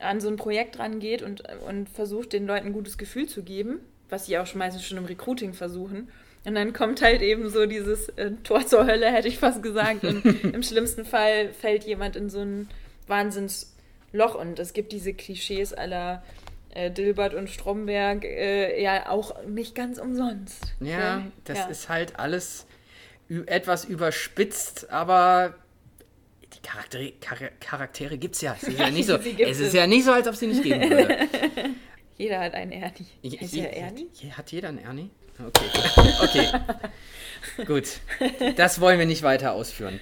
an so ein Projekt rangeht und, und versucht, den Leuten ein gutes Gefühl zu geben, was sie auch schon meistens schon im Recruiting versuchen. Und dann kommt halt eben so dieses äh, Tor zur Hölle, hätte ich fast gesagt. Und im schlimmsten Fall fällt jemand in so ein Wahnsinnsloch. Und es gibt diese Klischees aller äh, Dilbert und Stromberg äh, ja auch nicht ganz umsonst. Ja, das ja. ist halt alles etwas überspitzt, aber die Charaktere, Char Charaktere gibt es ja. Es ist ja nicht so, es ist ja nicht so, als ob sie nicht geben würde. Jeder hat einen Ernie. Heißt je, Ernie? Hat jeder einen Ernie? Okay. Okay. Gut. Das wollen wir nicht weiter ausführen.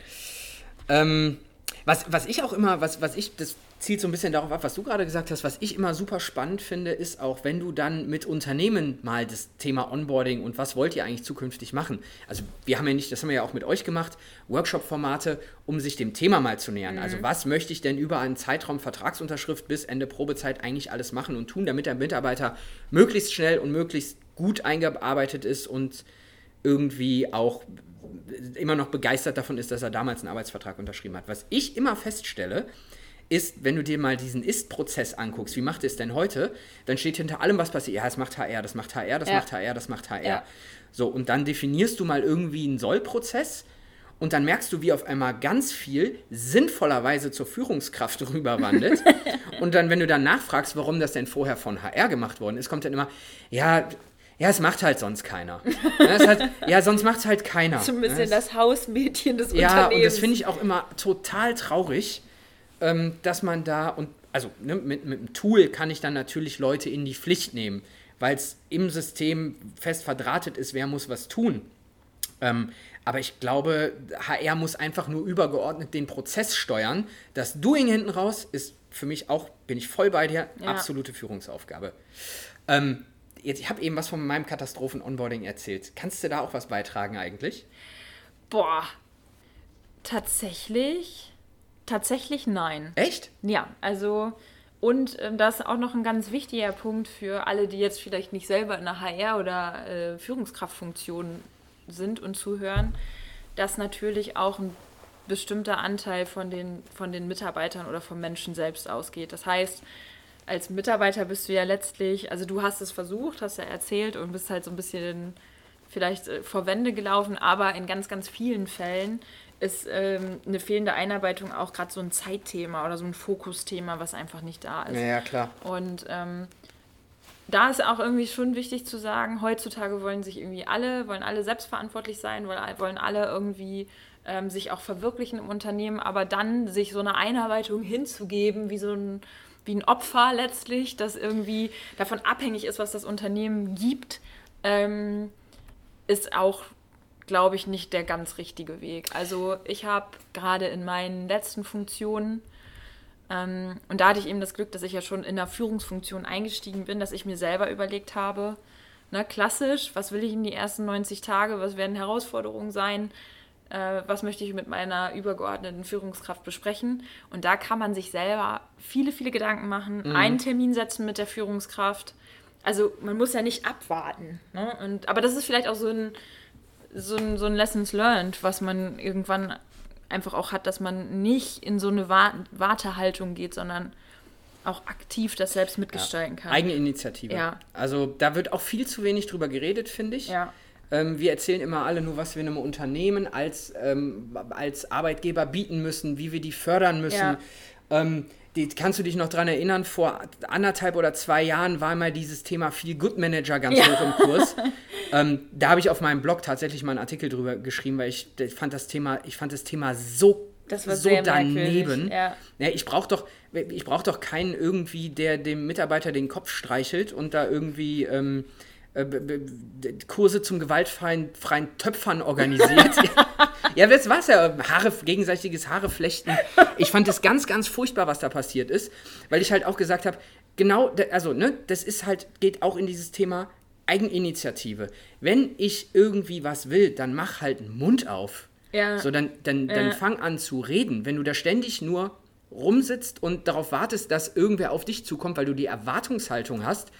Ähm, was, was ich auch immer, was, was ich, das zielt so ein bisschen darauf ab, was du gerade gesagt hast. Was ich immer super spannend finde, ist auch, wenn du dann mit Unternehmen mal das Thema Onboarding und was wollt ihr eigentlich zukünftig machen. Also wir haben ja nicht, das haben wir ja auch mit euch gemacht, Workshop-Formate, um sich dem Thema mal zu nähern. Also mhm. Also was möchte ich denn über einen Zeitraum Vertragsunterschrift bis Ende Probezeit eigentlich alles machen und tun, damit der Mitarbeiter möglichst schnell und möglichst gut eingearbeitet ist und irgendwie auch immer noch begeistert davon ist, dass er damals einen Arbeitsvertrag unterschrieben hat. Was ich immer feststelle, ist, wenn du dir mal diesen Ist-Prozess anguckst, wie macht es denn heute, dann steht hinter allem, was passiert, ja, das macht HR, das macht HR, das ja. macht HR, das macht HR. Ja. So, und dann definierst du mal irgendwie einen Soll-Prozess und dann merkst du, wie auf einmal ganz viel sinnvollerweise zur Führungskraft rüberwandelt. und dann, wenn du dann nachfragst, warum das denn vorher von HR gemacht worden ist, kommt dann immer, ja, ja, es macht halt sonst keiner. ja, halt, ja sonst macht es halt keiner. So ein bisschen das, das Hausmädchen des ja, Unternehmens. Ja, und das finde ich auch immer total traurig, ähm, dass man da, und also ne, mit, mit einem Tool kann ich dann natürlich Leute in die Pflicht nehmen, weil es im System fest verdrahtet ist, wer muss was tun. Ähm, aber ich glaube, HR muss einfach nur übergeordnet den Prozess steuern. Das Doing hinten raus ist für mich auch, bin ich voll bei dir, ja. absolute Führungsaufgabe. Ähm, jetzt, ich habe eben was von meinem Katastrophen-Onboarding erzählt. Kannst du da auch was beitragen eigentlich? Boah, tatsächlich Tatsächlich nein. Echt? Ja, also und äh, das ist auch noch ein ganz wichtiger Punkt für alle, die jetzt vielleicht nicht selber in der HR oder äh, Führungskraftfunktion sind und zuhören, dass natürlich auch ein bestimmter Anteil von den, von den Mitarbeitern oder vom Menschen selbst ausgeht. Das heißt, als Mitarbeiter bist du ja letztlich, also du hast es versucht, hast ja erzählt und bist halt so ein bisschen vielleicht äh, vor Wände gelaufen, aber in ganz, ganz vielen Fällen ist ähm, eine fehlende Einarbeitung auch gerade so ein Zeitthema oder so ein Fokusthema, was einfach nicht da ist. Ja, ja klar. Und ähm, da ist auch irgendwie schon wichtig zu sagen, heutzutage wollen sich irgendwie alle, wollen alle selbstverantwortlich sein, wollen alle irgendwie ähm, sich auch verwirklichen im Unternehmen, aber dann sich so eine Einarbeitung hinzugeben, wie so ein, wie ein Opfer letztlich, das irgendwie davon abhängig ist, was das Unternehmen gibt, ähm, ist auch glaube ich, nicht der ganz richtige Weg. Also ich habe gerade in meinen letzten Funktionen, ähm, und da hatte ich eben das Glück, dass ich ja schon in der Führungsfunktion eingestiegen bin, dass ich mir selber überlegt habe, ne, klassisch, was will ich in die ersten 90 Tage, was werden Herausforderungen sein, äh, was möchte ich mit meiner übergeordneten Führungskraft besprechen. Und da kann man sich selber viele, viele Gedanken machen, mhm. einen Termin setzen mit der Führungskraft. Also man muss ja nicht abwarten. Ne? Und, aber das ist vielleicht auch so ein so ein, so ein Lessons learned, was man irgendwann einfach auch hat, dass man nicht in so eine Wartehaltung geht, sondern auch aktiv das selbst mitgestalten kann. Eigeninitiative. Ja. Also da wird auch viel zu wenig drüber geredet, finde ich. Ja. Ähm, wir erzählen immer alle nur, was wir einem Unternehmen als, ähm, als Arbeitgeber bieten müssen, wie wir die fördern müssen. Ja. Ähm, die, kannst du dich noch dran erinnern, vor anderthalb oder zwei Jahren war mal dieses Thema Feel Good Manager ganz ja. hoch im Kurs. ähm, da habe ich auf meinem Blog tatsächlich mal einen Artikel drüber geschrieben, weil ich, fand das Thema, ich fand das Thema so das so daneben. Ja. Ja, ich brauche doch, brauch doch keinen irgendwie, der dem Mitarbeiter den Kopf streichelt und da irgendwie ähm, äh, Kurse zum gewaltfreien freien Töpfern organisiert. ja, das war's ja. Haare, gegenseitiges Haareflechten. Ich fand es ganz, ganz furchtbar, was da passiert ist, weil ich halt auch gesagt habe, genau, also, ne, das ist halt, geht auch in dieses Thema Eigeninitiative. Wenn ich irgendwie was will, dann mach halt einen Mund auf. Ja. So, dann, dann, dann ja. fang an zu reden. Wenn du da ständig nur rumsitzt und darauf wartest, dass irgendwer auf dich zukommt, weil du die Erwartungshaltung hast,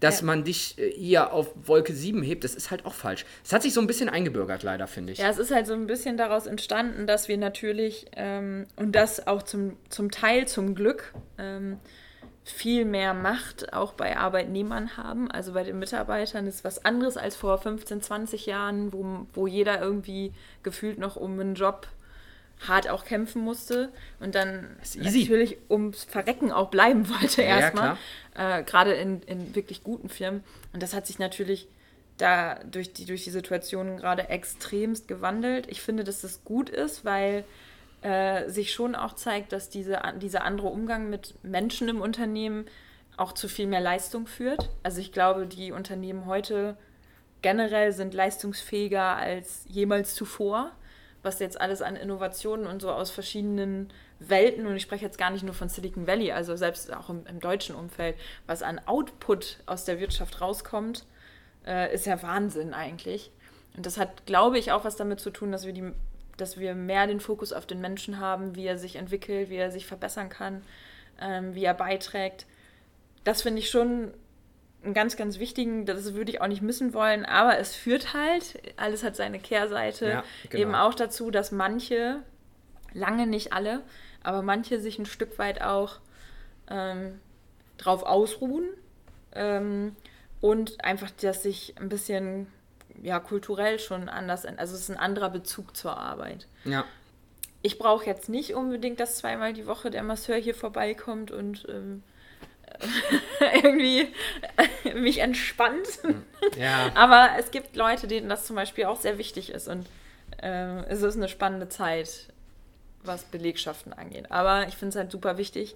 dass ja. man dich äh, hier auf Wolke 7 hebt, das ist halt auch falsch. Es hat sich so ein bisschen eingebürgert, leider, finde ich. Ja, es ist halt so ein bisschen daraus entstanden, dass wir natürlich, ähm, und das auch zum, zum Teil zum Glück, ähm, viel mehr Macht auch bei Arbeitnehmern haben. Also bei den Mitarbeitern ist was anderes als vor 15, 20 Jahren, wo, wo jeder irgendwie gefühlt noch um einen Job hart auch kämpfen musste und dann natürlich ums Verrecken auch bleiben wollte ja, erstmal. Ja, äh, Gerade in, in wirklich guten Firmen. Und das hat sich natürlich da durch die, durch die Situation gerade extremst gewandelt. Ich finde, dass das gut ist, weil äh, sich schon auch zeigt, dass diese, dieser andere Umgang mit Menschen im Unternehmen auch zu viel mehr Leistung führt. Also ich glaube, die Unternehmen heute generell sind leistungsfähiger als jemals zuvor, was jetzt alles an Innovationen und so aus verschiedenen Welten, und ich spreche jetzt gar nicht nur von Silicon Valley, also selbst auch im, im deutschen Umfeld, was an Output aus der Wirtschaft rauskommt, äh, ist ja Wahnsinn eigentlich. Und das hat, glaube ich, auch was damit zu tun, dass wir die dass wir mehr den Fokus auf den Menschen haben, wie er sich entwickelt, wie er sich verbessern kann, ähm, wie er beiträgt. Das finde ich schon einen ganz, ganz wichtigen, das würde ich auch nicht missen wollen, aber es führt halt, alles hat seine Kehrseite, ja, genau. eben auch dazu, dass manche, lange nicht alle, aber manche sich ein Stück weit auch ähm, drauf ausruhen ähm, und einfach, dass sich ein bisschen ja kulturell schon anders, also es ist ein anderer Bezug zur Arbeit. Ja. Ich brauche jetzt nicht unbedingt, dass zweimal die Woche der Masseur hier vorbeikommt und ähm, irgendwie mich entspannt. Ja. Aber es gibt Leute, denen das zum Beispiel auch sehr wichtig ist und äh, es ist eine spannende Zeit, was Belegschaften angeht. Aber ich finde es halt super wichtig,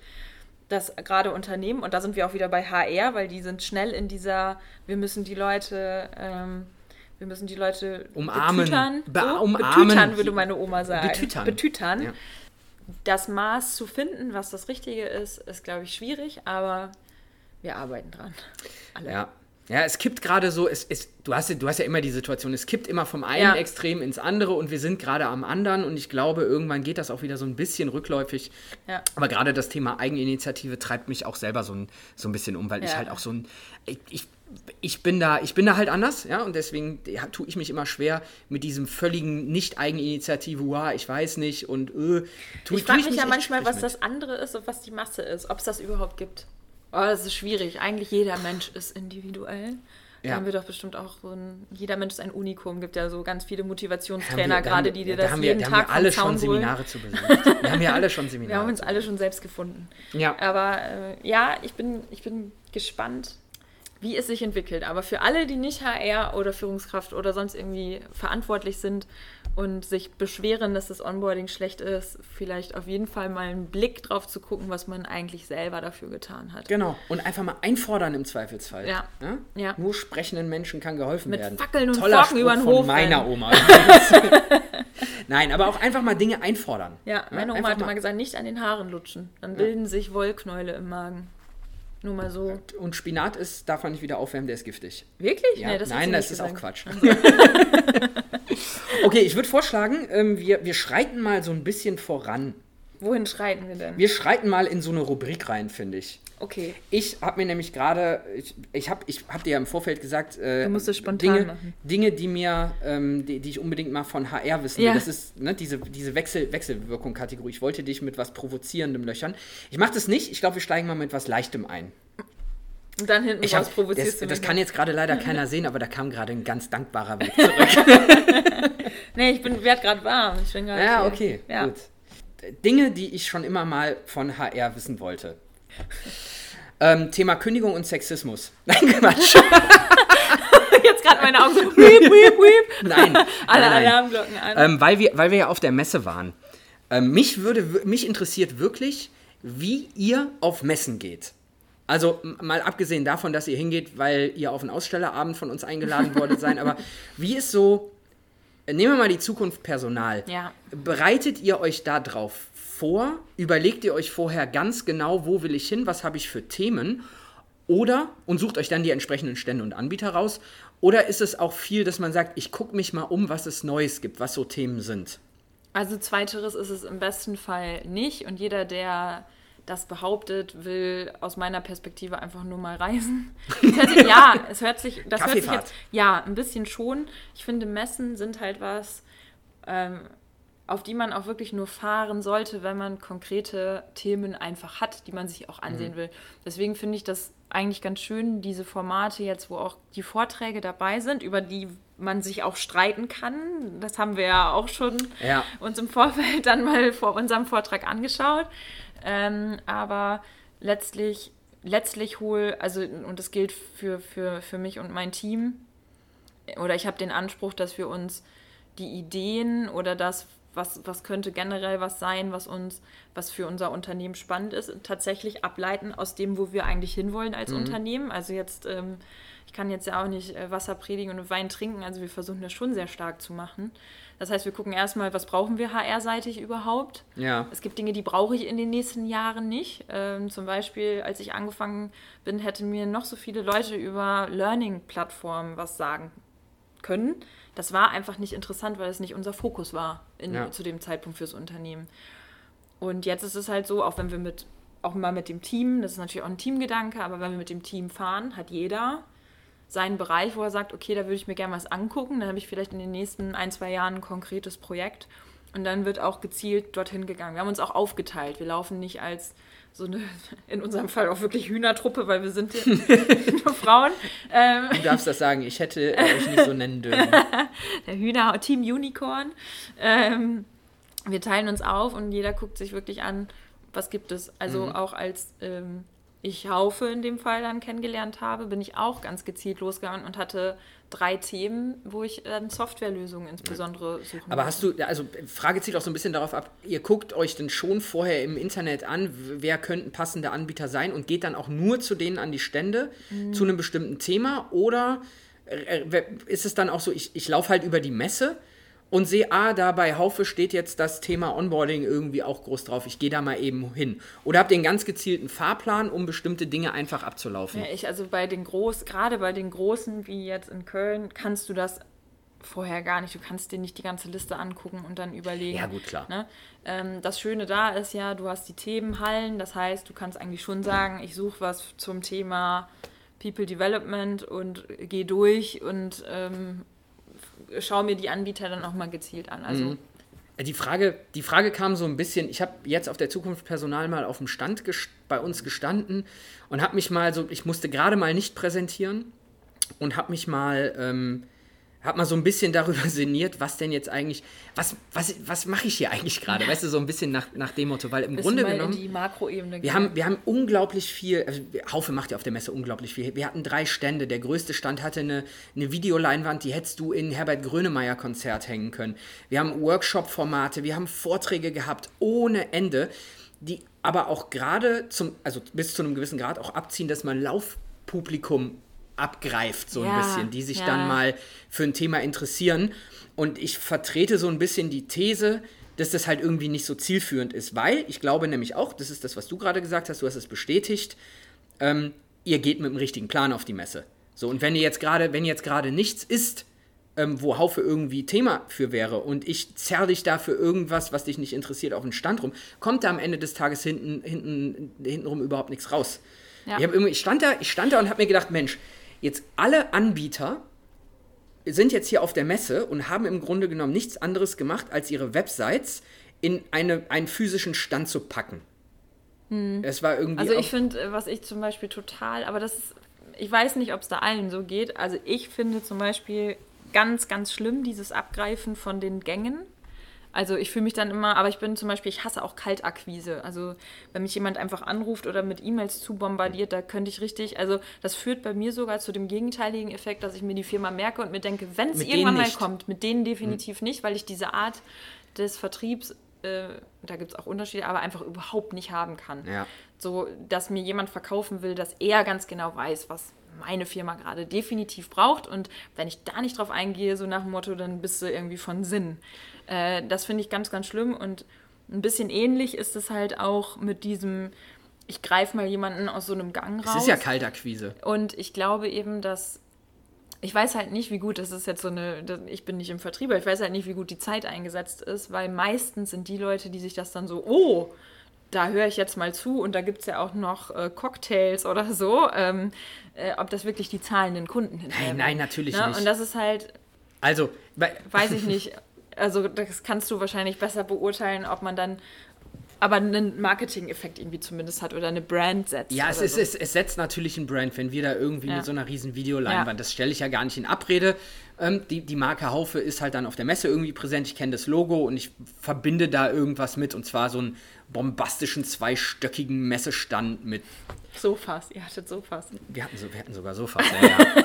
dass gerade Unternehmen, und da sind wir auch wieder bei HR, weil die sind schnell in dieser, wir müssen die Leute ähm, wir müssen die Leute umarmen. Betütern, Be so? umarmen. Betütern, würde meine Oma sagen. Betütern. Betütern. Ja. Das Maß zu finden, was das Richtige ist, ist, glaube ich, schwierig, aber wir arbeiten dran. Alle. Ja. Ja, es kippt gerade so, es, es, du, hast, du hast ja immer die Situation, es kippt immer vom einen ja. Extrem ins andere und wir sind gerade am anderen und ich glaube, irgendwann geht das auch wieder so ein bisschen rückläufig. Ja. Aber gerade das Thema Eigeninitiative treibt mich auch selber so ein, so ein bisschen um, weil ja. ich halt auch so ein, ich, ich ich bin da, ich bin da halt anders, ja, und deswegen ja, tue ich mich immer schwer mit diesem völligen Nicht-Eigeninitiative, wow, ich weiß nicht und äh, tu, Ich frage mich ja manchmal, was mit. das andere ist und was die Masse ist, ob es das überhaupt gibt. Oh, das ist schwierig. Eigentlich jeder Mensch ist individuell. Da ja. haben wir doch bestimmt auch so ein, jeder Mensch ist ein Unikum. Gibt ja so ganz viele Motivationstrainer, wir, gerade die dir das jeden wir, da Tag haben wir alle schon Seminare zu besucht. Wir haben ja alle schon Seminare. wir haben uns alle schon selbst gefunden. Ja. Aber äh, ja, ich bin, ich bin gespannt, wie es sich entwickelt. Aber für alle, die nicht HR oder Führungskraft oder sonst irgendwie verantwortlich sind und sich beschweren, dass das Onboarding schlecht ist, vielleicht auf jeden Fall mal einen Blick drauf zu gucken, was man eigentlich selber dafür getan hat. Genau. Und einfach mal einfordern im Zweifelsfall. Ja. ja? ja. Nur sprechenden Menschen kann geholfen Mit werden. Mit Fackeln und Toller Forken über den Hof. Von meiner Oma. Nein, aber auch einfach mal Dinge einfordern. Ja, meine Oma hat mal gesagt, nicht an den Haaren lutschen. Dann bilden sich Wollknäule im Magen. Nur mal so. Und Spinat ist, darf man nicht wieder aufwärmen, der ist giftig. Wirklich? Ja. Nee, das Nein, das ist gesagt. auch Quatsch. Okay, ich würde vorschlagen, ähm, wir, wir schreiten mal so ein bisschen voran. Wohin schreiten wir denn? Wir schreiten mal in so eine Rubrik rein, finde ich. Okay. Ich habe mir nämlich gerade, ich, ich habe ich hab dir ja im Vorfeld gesagt, äh, du musst es spontan Dinge, machen. Dinge, die mir, ähm, die, die, ich unbedingt mal von HR wissen will. Ja. Das ist ne, diese, diese Wechsel, Wechselwirkung-Kategorie. Ich wollte dich mit was Provozierendem löchern. Ich mache das nicht. Ich glaube, wir steigen mal mit was Leichtem ein. Und dann hinten ich raus hab, provozierst das, du mich. Das kann jetzt gerade leider keiner sehen, aber da kam gerade ein ganz dankbarer Weg zurück. nee, ich bin, werd gerade warm. Ich bin ja, okay, ja. gut. Dinge, die ich schon immer mal von HR wissen wollte. ähm, Thema Kündigung und Sexismus. Nein, Quatsch. Jetzt gerade meine Augen so, weep, weep, weep. Nein. Alle. Alarmglocken an. Ähm, weil, wir, weil wir ja auf der Messe waren. Ähm, mich, würde, mich interessiert wirklich, wie ihr auf Messen geht. Also mal abgesehen davon, dass ihr hingeht, weil ihr auf einen Ausstellerabend von uns eingeladen worden seid, aber wie ist so, äh, nehmen wir mal die Zukunft Personal. Ja. Bereitet ihr euch da drauf vor? Überlegt ihr euch vorher ganz genau, wo will ich hin, was habe ich für Themen? Oder, und sucht euch dann die entsprechenden Stände und Anbieter raus, oder ist es auch viel, dass man sagt, ich gucke mich mal um, was es Neues gibt, was so Themen sind? Also zweiteres ist es im besten Fall nicht und jeder, der das behauptet, will aus meiner Perspektive einfach nur mal reisen. Sich, ja, es hört sich, das hört sich jetzt, ja, ein bisschen schon. Ich finde, Messen sind halt was, ähm, auf die man auch wirklich nur fahren sollte, wenn man konkrete Themen einfach hat, die man sich auch ansehen will. Deswegen finde ich das eigentlich ganz schön, diese Formate jetzt, wo auch die Vorträge dabei sind, über die man sich auch streiten kann. Das haben wir ja auch schon Ja. uns im Vorfeld dann mal vor unserem Vortrag angeschaut. Ähm, aber letztlich, letztlich hol, also, und das gilt für, für, für mich und mein Team, oder ich habe den Anspruch, dass wir uns die Ideen oder das, was, was könnte generell was sein, was uns, was für unser Unternehmen spannend ist, tatsächlich ableiten aus dem, wo wir eigentlich hinwollen als Unternehmen. Also jetzt, ähm, ich kann jetzt ja auch nicht äh, Wasser predigen und Wein trinken, also wir versuchen das schon sehr stark zu machen. Das heißt, wir gucken erstmal, was brauchen wir HR-seitig überhaupt? Ja. Es gibt Dinge, die brauche ich in den nächsten Jahren nicht. Ähm, zum Beispiel, als ich angefangen bin, hätten mir noch so viele Leute über Learning-Plattformen was sagen können. Das war einfach nicht interessant, weil es nicht unser Fokus war in, Ja. zu dem Zeitpunkt fürs Unternehmen. Und jetzt ist es halt so, auch wenn wir mit, auch mal mit dem Team, das ist natürlich auch ein Teamgedanke, aber wenn wir mit dem Team fahren, hat jeder seinen Bereich, wo er sagt, okay, da würde ich mir gerne was angucken, dann habe ich vielleicht in den nächsten ein, zwei Jahren ein konkretes Projekt und dann wird auch gezielt dorthin gegangen. Wir haben uns auch aufgeteilt. Wir laufen nicht als so eine, in unserem Fall auch wirklich Hühnertruppe, weil wir sind ja nur Frauen. Ähm, Du darfst das sagen, ich hätte äh, euch nicht so nennen dürfen. der Hühner Team Unicorn. Ähm, wir teilen uns auf und jeder guckt sich wirklich an, was gibt es. Also auch als ähm, ich Haufe in dem Fall dann kennengelernt habe, bin ich auch ganz gezielt losgegangen und hatte drei Themen, wo ich ähm, Softwarelösungen insbesondere suchen Aber hast du, also Frage zielt auch so ein bisschen darauf ab, ihr guckt euch denn schon vorher im Internet an, wer könnten passende Anbieter sein und geht dann auch nur zu denen an die Stände zu einem bestimmten Thema oder äh, äh, ist es dann auch so, ich, ich laufe halt über die Messe und sehe, ah, da bei Haufe steht jetzt das Thema Onboarding irgendwie auch groß drauf, ich gehe da mal eben hin. Oder habt ihr einen ganz gezielten Fahrplan, um bestimmte Dinge einfach abzulaufen? Ja, ich, also bei den Groß, gerade bei den Großen, wie jetzt in Köln, kannst du das vorher gar nicht. Du kannst dir nicht die ganze Liste angucken und dann überlegen. Ja, gut, klar. Ne? Ähm, das Schöne da ist ja, du hast die Themenhallen, das heißt, du kannst eigentlich schon sagen, ich suche was zum Thema People Development und gehe durch und ähm, schaue mir die Anbieter dann auch mal gezielt an. Also Mhm. Die Frage, die Frage kam so ein bisschen, ich habe jetzt auf der Zukunft Personal mal auf dem Stand bei uns gestanden und habe mich mal so, ich musste gerade mal nicht präsentieren und habe mich mal, ähm, habe mal so ein bisschen darüber sinniert, was denn jetzt eigentlich, was, was, was mache ich hier eigentlich gerade? Weißt du, so ein bisschen nach, nach dem Motto, weil im Grunde genommen. die Makroebene Wir gehen. haben, wir haben unglaublich viel, also Haufe macht ja auf der Messe unglaublich viel. Wir hatten drei Stände. Der größte Stand hatte eine, eine Videoleinwand, die hättest du in Herbert Grönemeyer Konzert hängen können. Wir haben Workshop-Formate, wir haben Vorträge gehabt ohne Ende, die aber auch gerade zum, also bis zu einem gewissen Grad auch abziehen, dass man Laufpublikum abgreift, so ein Ja, bisschen, die sich ja. dann mal für ein Thema interessieren. Und ich vertrete so ein bisschen die These, dass das halt irgendwie nicht so zielführend ist, weil ich glaube nämlich auch, das ist das, was du gerade gesagt hast, du hast es bestätigt, ähm, ihr geht mit dem richtigen Plan auf die Messe. So, und wenn ihr jetzt gerade, wenn jetzt gerade nichts ist, ähm, wo Haufe irgendwie Thema für wäre und ich zerr dich da für irgendwas, was dich nicht interessiert, auf den Stand rum, kommt da am Ende des Tages hinten, hinten, hintenrum überhaupt nichts raus. Ja. Ich, irgendwie, ich, stand da, ich stand da und habe mir gedacht, Mensch, jetzt alle Anbieter sind jetzt hier auf der Messe und haben im Grunde genommen nichts anderes gemacht, als ihre Websites in eine, einen physischen Stand zu packen. Es war irgendwie. Also ich finde, was ich zum Beispiel total, aber das ist, ich weiß nicht, ob es da allen so geht. Also ich finde zum Beispiel ganz, ganz schlimm dieses Abgreifen von den Gängen. Also ich fühle mich dann immer, aber ich bin zum Beispiel, ich hasse auch Kaltakquise. Also wenn mich jemand einfach anruft oder mit E-Mails zu bombardiert, da könnte ich richtig, also das führt bei mir sogar zu dem gegenteiligen Effekt, dass ich mir die Firma merke und mir denke, wenn es irgendwann mal kommt, mit denen definitiv hm. nicht, weil ich diese Art des Vertriebs äh, da gibt es auch Unterschiede, aber einfach überhaupt nicht haben kann. Ja. So, dass mir jemand verkaufen will, dass er ganz genau weiß, was meine Firma gerade definitiv braucht. Und wenn ich da nicht drauf eingehe, so nach dem Motto, dann bist du irgendwie von Sinn. Äh, das finde ich ganz, ganz schlimm. Und ein bisschen ähnlich ist es halt auch mit diesem, ich greife mal jemanden aus so einem Gang raus. Das ist ja Kaltakquise. Und ich glaube eben, dass ich weiß halt nicht, wie gut, das ist jetzt so eine, ich bin nicht im Vertrieb, aber ich weiß halt nicht, wie gut die Zeit eingesetzt ist, weil meistens sind die Leute, die sich das dann so, oh, da höre ich jetzt mal zu und da gibt es ja auch noch äh, Cocktails oder so, ähm, äh, ob das wirklich die zahlenden Kunden hinterher Nein, nein, natürlich ne? nicht. Und das ist halt, also, weiß ich nicht, also das kannst du wahrscheinlich besser beurteilen, ob man dann aber einen Marketing-Effekt irgendwie zumindest hat oder eine Brand setzt. Ja, es, ist, so. es, es, setzt natürlich einen Brand, wenn wir da irgendwie ja. mit so einer riesen Videoleinwand, ja. das stelle ich ja gar nicht in Abrede. Ähm, die, die Marke Haufe ist halt dann auf der Messe irgendwie präsent, ich kenne das Logo und ich verbinde da irgendwas mit und zwar so einen bombastischen zweistöckigen Messestand mit Sofas, ihr hattet Sofas. Wir hatten, so, wir hatten sogar Sofas, ja, ja.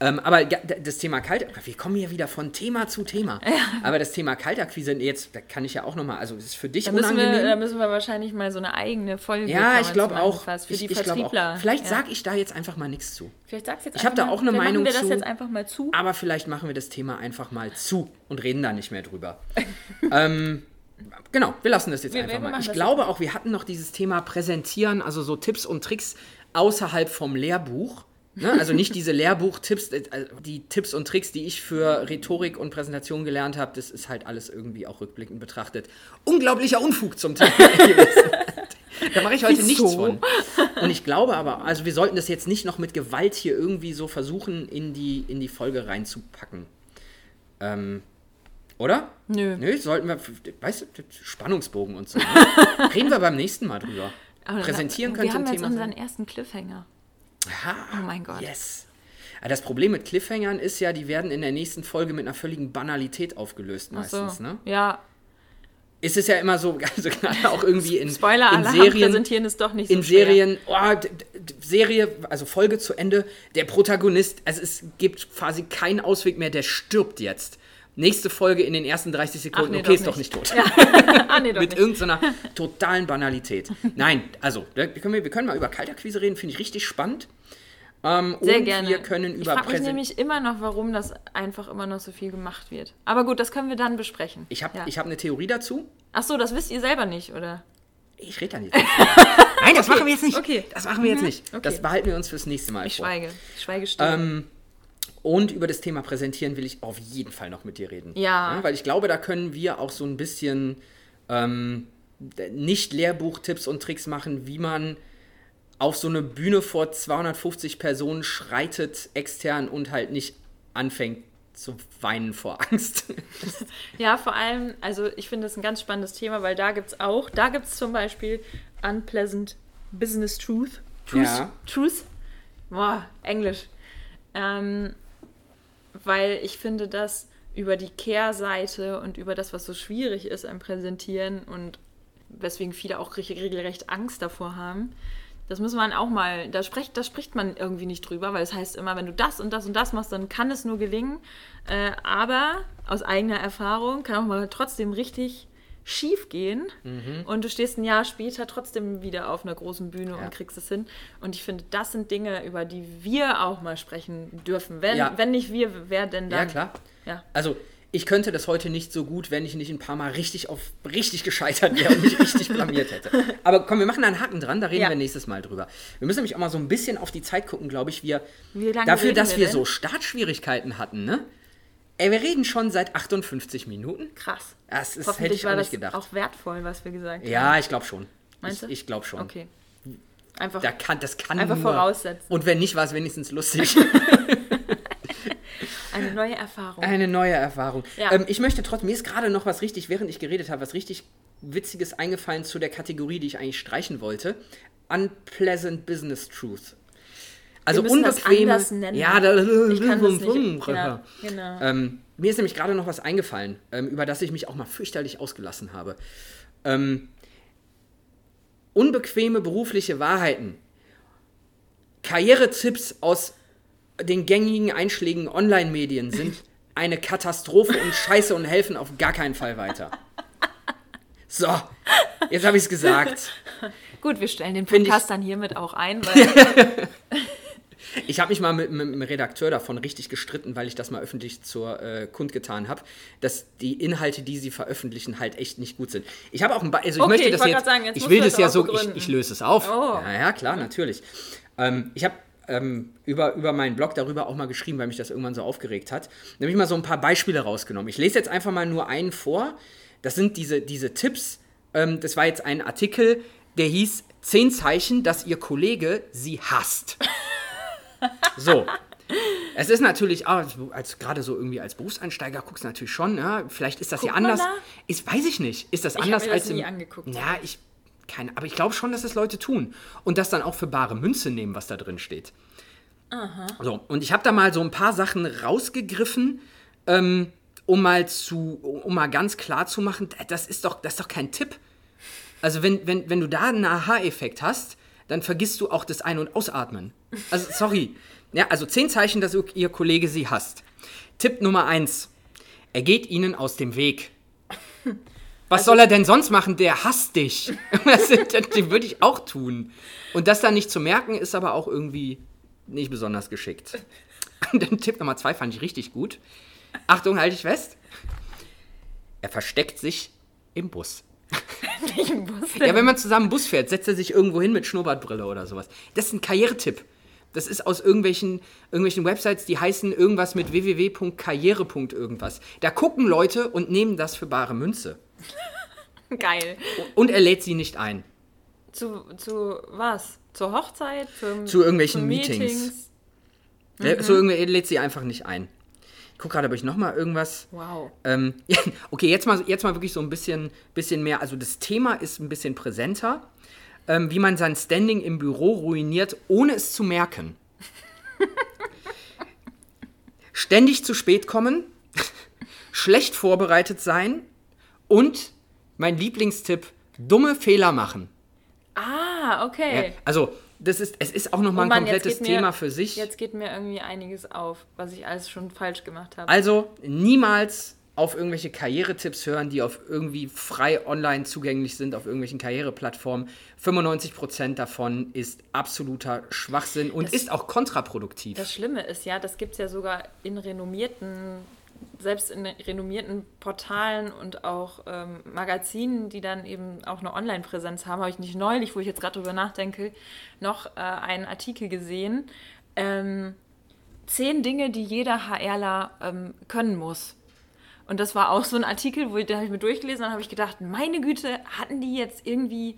ähm, aber das Thema Kalt, wir kommen hier wieder von Thema zu Thema. Ja. Aber das Thema Kaltakquise, jetzt, da kann ich ja auch nochmal, also ist für dich da unangenehm. Wir, da müssen wir wahrscheinlich mal so eine eigene Folge Ja, ich glaube auch. Für ich, die Vertriebler. Auch. Vielleicht ja. sage ich da jetzt einfach mal nichts zu. Vielleicht sagst du jetzt Ich habe da auch eine Meinung machen wir das zu. jetzt einfach mal zu. Aber vielleicht machen wir das Thema einfach mal zu und reden da nicht mehr drüber. ähm, Genau, wir lassen das jetzt wir, einfach wir mal. Ich glaube auch, wir hatten noch dieses Thema Präsentieren, also so Tipps und Tricks außerhalb vom Lehrbuch. Ne? Also nicht diese Lehrbuchtipps, äh, die Tipps und Tricks, die ich für Rhetorik und Präsentation gelernt habe, das ist halt alles irgendwie auch rückblickend betrachtet. Unglaublicher Unfug zum Teil Da mache ich heute Wieso? nichts von. Und ich glaube aber, also wir sollten das jetzt nicht noch mit Gewalt hier irgendwie so versuchen, in die, in die Folge reinzupacken. Ähm, oder? Nö. Nö, sollten wir, weißt du, Spannungsbogen und so. Ne? Reden wir beim nächsten Mal drüber. Aber Präsentieren könnte ein Thema sein. Wir haben jetzt unseren ersten Cliffhanger. Aha, oh mein Gott. Yes. Das Problem mit Cliffhangern ist ja, die werden in der nächsten Folge mit einer völligen Banalität aufgelöst meistens, so. ne? Ja. Es ist ja immer so, also gerade auch irgendwie in, Spoiler in Serien. präsentieren ist doch nicht so In Serien, oh, Serie, also Folge zu Ende, der Protagonist, also es gibt quasi keinen Ausweg mehr, der stirbt jetzt. Nächste Folge in den ersten 30 Sekunden, nee, okay, ist doch nicht tot. Ja. ah, nee, doch Mit nicht. irgendeiner totalen Banalität. Nein, also, wir können, wir können mal über Kaltakquise reden, finde ich richtig spannend. Ähm, Sehr gerne. Wir können über ich frage mich nämlich immer noch, warum das einfach immer noch so viel gemacht wird. Aber gut, das können wir dann besprechen. Ich habe ja. hab eine Theorie dazu. Ach so, das wisst ihr selber nicht, oder? Ich rede da nicht. Nein, das okay. machen wir jetzt nicht. Okay. Das machen wir jetzt mhm. nicht. Okay. Das behalten wir uns fürs nächste Mal ich vor. Schweige. Ich schweige still. Ähm, und über das Thema Präsentieren will ich auf jeden Fall noch mit dir reden. Ja. ja weil ich glaube, da können wir auch so ein bisschen ähm, nicht Lehrbuchtipps und Tricks machen, wie man auf so eine Bühne vor 250 Personen schreitet extern und halt nicht anfängt zu weinen vor Angst. ja, vor allem, also ich finde das ein ganz spannendes Thema, weil da gibt es auch, da gibt es zum Beispiel Unpleasant Business Truth. Truth. Ja. Truth. Boah, Englisch. Ähm, weil ich finde, dass über die Kehrseite und über das, was so schwierig ist am Präsentieren und weswegen viele auch regelrecht Angst davor haben, das muss man auch mal, da spricht, da spricht man irgendwie nicht drüber, weil es heißt immer, wenn du das und das und das machst, dann kann es nur gelingen. Äh, aber aus eigener Erfahrung kann auch mal trotzdem richtig schief gehen mhm. und du stehst ein Jahr später trotzdem wieder auf einer großen Bühne ja. und kriegst es hin. Und ich finde, das sind Dinge, über die wir auch mal sprechen dürfen. Wenn, ja. wenn nicht wir, wer denn dann? Ja, klar. Ja. Also, ich könnte das heute nicht so gut, wenn ich nicht ein paar Mal richtig auf richtig gescheitert wäre und mich richtig blamiert hätte. Aber komm, wir machen da einen Haken dran, da reden ja. wir nächstes Mal drüber. Wir müssen nämlich auch mal so ein bisschen auf die Zeit gucken, glaube ich. Wir, dafür, dass wir, wir so Startschwierigkeiten hatten, ne? Ey, wir reden schon seit 58 Minuten. Krass. Das ist, hätte ich auch nicht gedacht. auch wertvoll, was wir gesagt haben. Ja, ich glaube schon. Meinst ich, du? Ich glaube schon. Okay. Einfach, da kann, das kann einfach nur, voraussetzen. Und wenn nicht, war es wenigstens lustig. Eine neue Erfahrung. Eine neue Erfahrung. Ja. Ähm, ich möchte trotzdem, mir ist gerade noch was richtig, während ich geredet habe, was richtig Witziges eingefallen zu der Kategorie, die ich eigentlich streichen wollte. Unpleasant Business Truth. Also unbequeme. Ja, da, ich kann das nicht. Ja, genau. Ähm, mir ist nämlich gerade noch was eingefallen, ähm, über das ich mich auch mal fürchterlich ausgelassen habe. Ähm, unbequeme berufliche Wahrheiten. Karrieretipps aus den gängigen einschlägigen Online-Medien sind eine Katastrophe und Scheiße und helfen auf gar keinen Fall weiter. So, jetzt habe ich es gesagt. Gut, wir stellen den Podcast dann hiermit auch ein, weil. Ich habe mich mal mit, mit, dem Redakteur davon richtig gestritten, weil ich das mal öffentlich zur äh, kundgetan habe, dass die Inhalte, die sie veröffentlichen, halt echt nicht gut sind. Ich habe auch ein, ba also ich Okay, möchte ich das jetzt, sagen, jetzt ich will das das ja so, ich, begründen. ich löse es auf. Oh. Ja, ja, klar, natürlich. Ähm, ich habe ähm, über, über meinen Blog darüber auch mal geschrieben, weil mich das irgendwann so aufgeregt hat. Nämlich mal so ein paar Beispiele rausgenommen. Ich lese jetzt einfach mal nur einen vor. Das sind diese, diese Tipps. Ähm, das war jetzt ein Artikel, der hieß 10 Zeichen, dass Ihr Kollege Sie hasst. So. Es ist natürlich, ah, als, gerade so irgendwie als Berufseinsteiger guckst du natürlich schon, ja, vielleicht ist das ja Guckt man anders. da? Ist, weiß ich nicht. Ist das hab anders mir das als nie im. angeguckt. Ja, ich. Keine, aber ich glaube schon, dass es Leute tun. Und das dann auch für bare Münze nehmen, was da drin steht. So, und ich habe da mal so ein paar Sachen rausgegriffen, ähm, um mal zu, um mal ganz klar zu machen, das ist doch, das ist doch kein Tipp. Also wenn, wenn, wenn du da einen Aha-Effekt hast, dann vergisst du auch das Ein- und Ausatmen. Also sorry. Ja, also zehn Zeichen, dass ihr Kollege sie hasst. Tipp Nummer eins. Er geht ihnen aus dem Weg. Was soll er denn sonst machen? Der hasst dich. Das, das würde ich auch tun. Und das dann nicht zu merken, ist aber auch irgendwie nicht besonders geschickt. Und dann Tipp Nummer zwei fand ich richtig gut. Achtung, halte ich fest. Er versteckt sich im Bus. Ich wusste. Ja, wenn man zusammen Bus fährt, setzt er sich irgendwo hin mit Schnurrbartbrille oder sowas. Das ist ein Karrieretipp. Das ist aus irgendwelchen, irgendwelchen Websites, die heißen irgendwas mit www.karriere. irgendwas. Da gucken Leute und nehmen das für bare Münze. Geil. Und er lädt sie nicht ein. Zu, zu was? Zur Hochzeit? Zum, Zu irgendwelchen zu Meetings. Er- So irgendwie er lädt sie einfach nicht ein. Ich gucke gerade, ob ich noch mal irgendwas. Wow. Ähm, ja, okay, jetzt mal, jetzt mal wirklich so ein bisschen, bisschen mehr. Also das Thema ist ein bisschen präsenter. Ähm, wie man sein Standing im Büro ruiniert, ohne es zu merken. Ständig zu spät kommen, schlecht vorbereitet sein und mein Lieblingstipp, dumme Fehler machen. Ah, okay. Ja, also, das ist, es ist auch nochmal Oh ein komplettes mir- Thema für sich. Jetzt geht mir irgendwie einiges auf, was ich alles schon falsch gemacht habe. Also niemals auf irgendwelche Karrieretipps hören, die auf irgendwie frei online zugänglich sind, auf irgendwelchen Karriereplattformen. 95% davon ist absoluter Schwachsinn und Das- ist auch kontraproduktiv. Das Schlimme ist ja, das gibt es ja sogar in renommierten, selbst in renommierten Portalen und auch ähm, Magazinen, die dann eben auch eine Online-Präsenz haben. Habe ich nicht neulich, wo ich jetzt gerade drüber nachdenke, noch äh, einen Artikel gesehen. Ähm, zehn Dinge, die jeder HRler ähm, können muss. Und das war auch so ein Artikel, wo ich, da habe ich mir durchgelesen und habe ich gedacht, meine Güte, hatten die jetzt irgendwie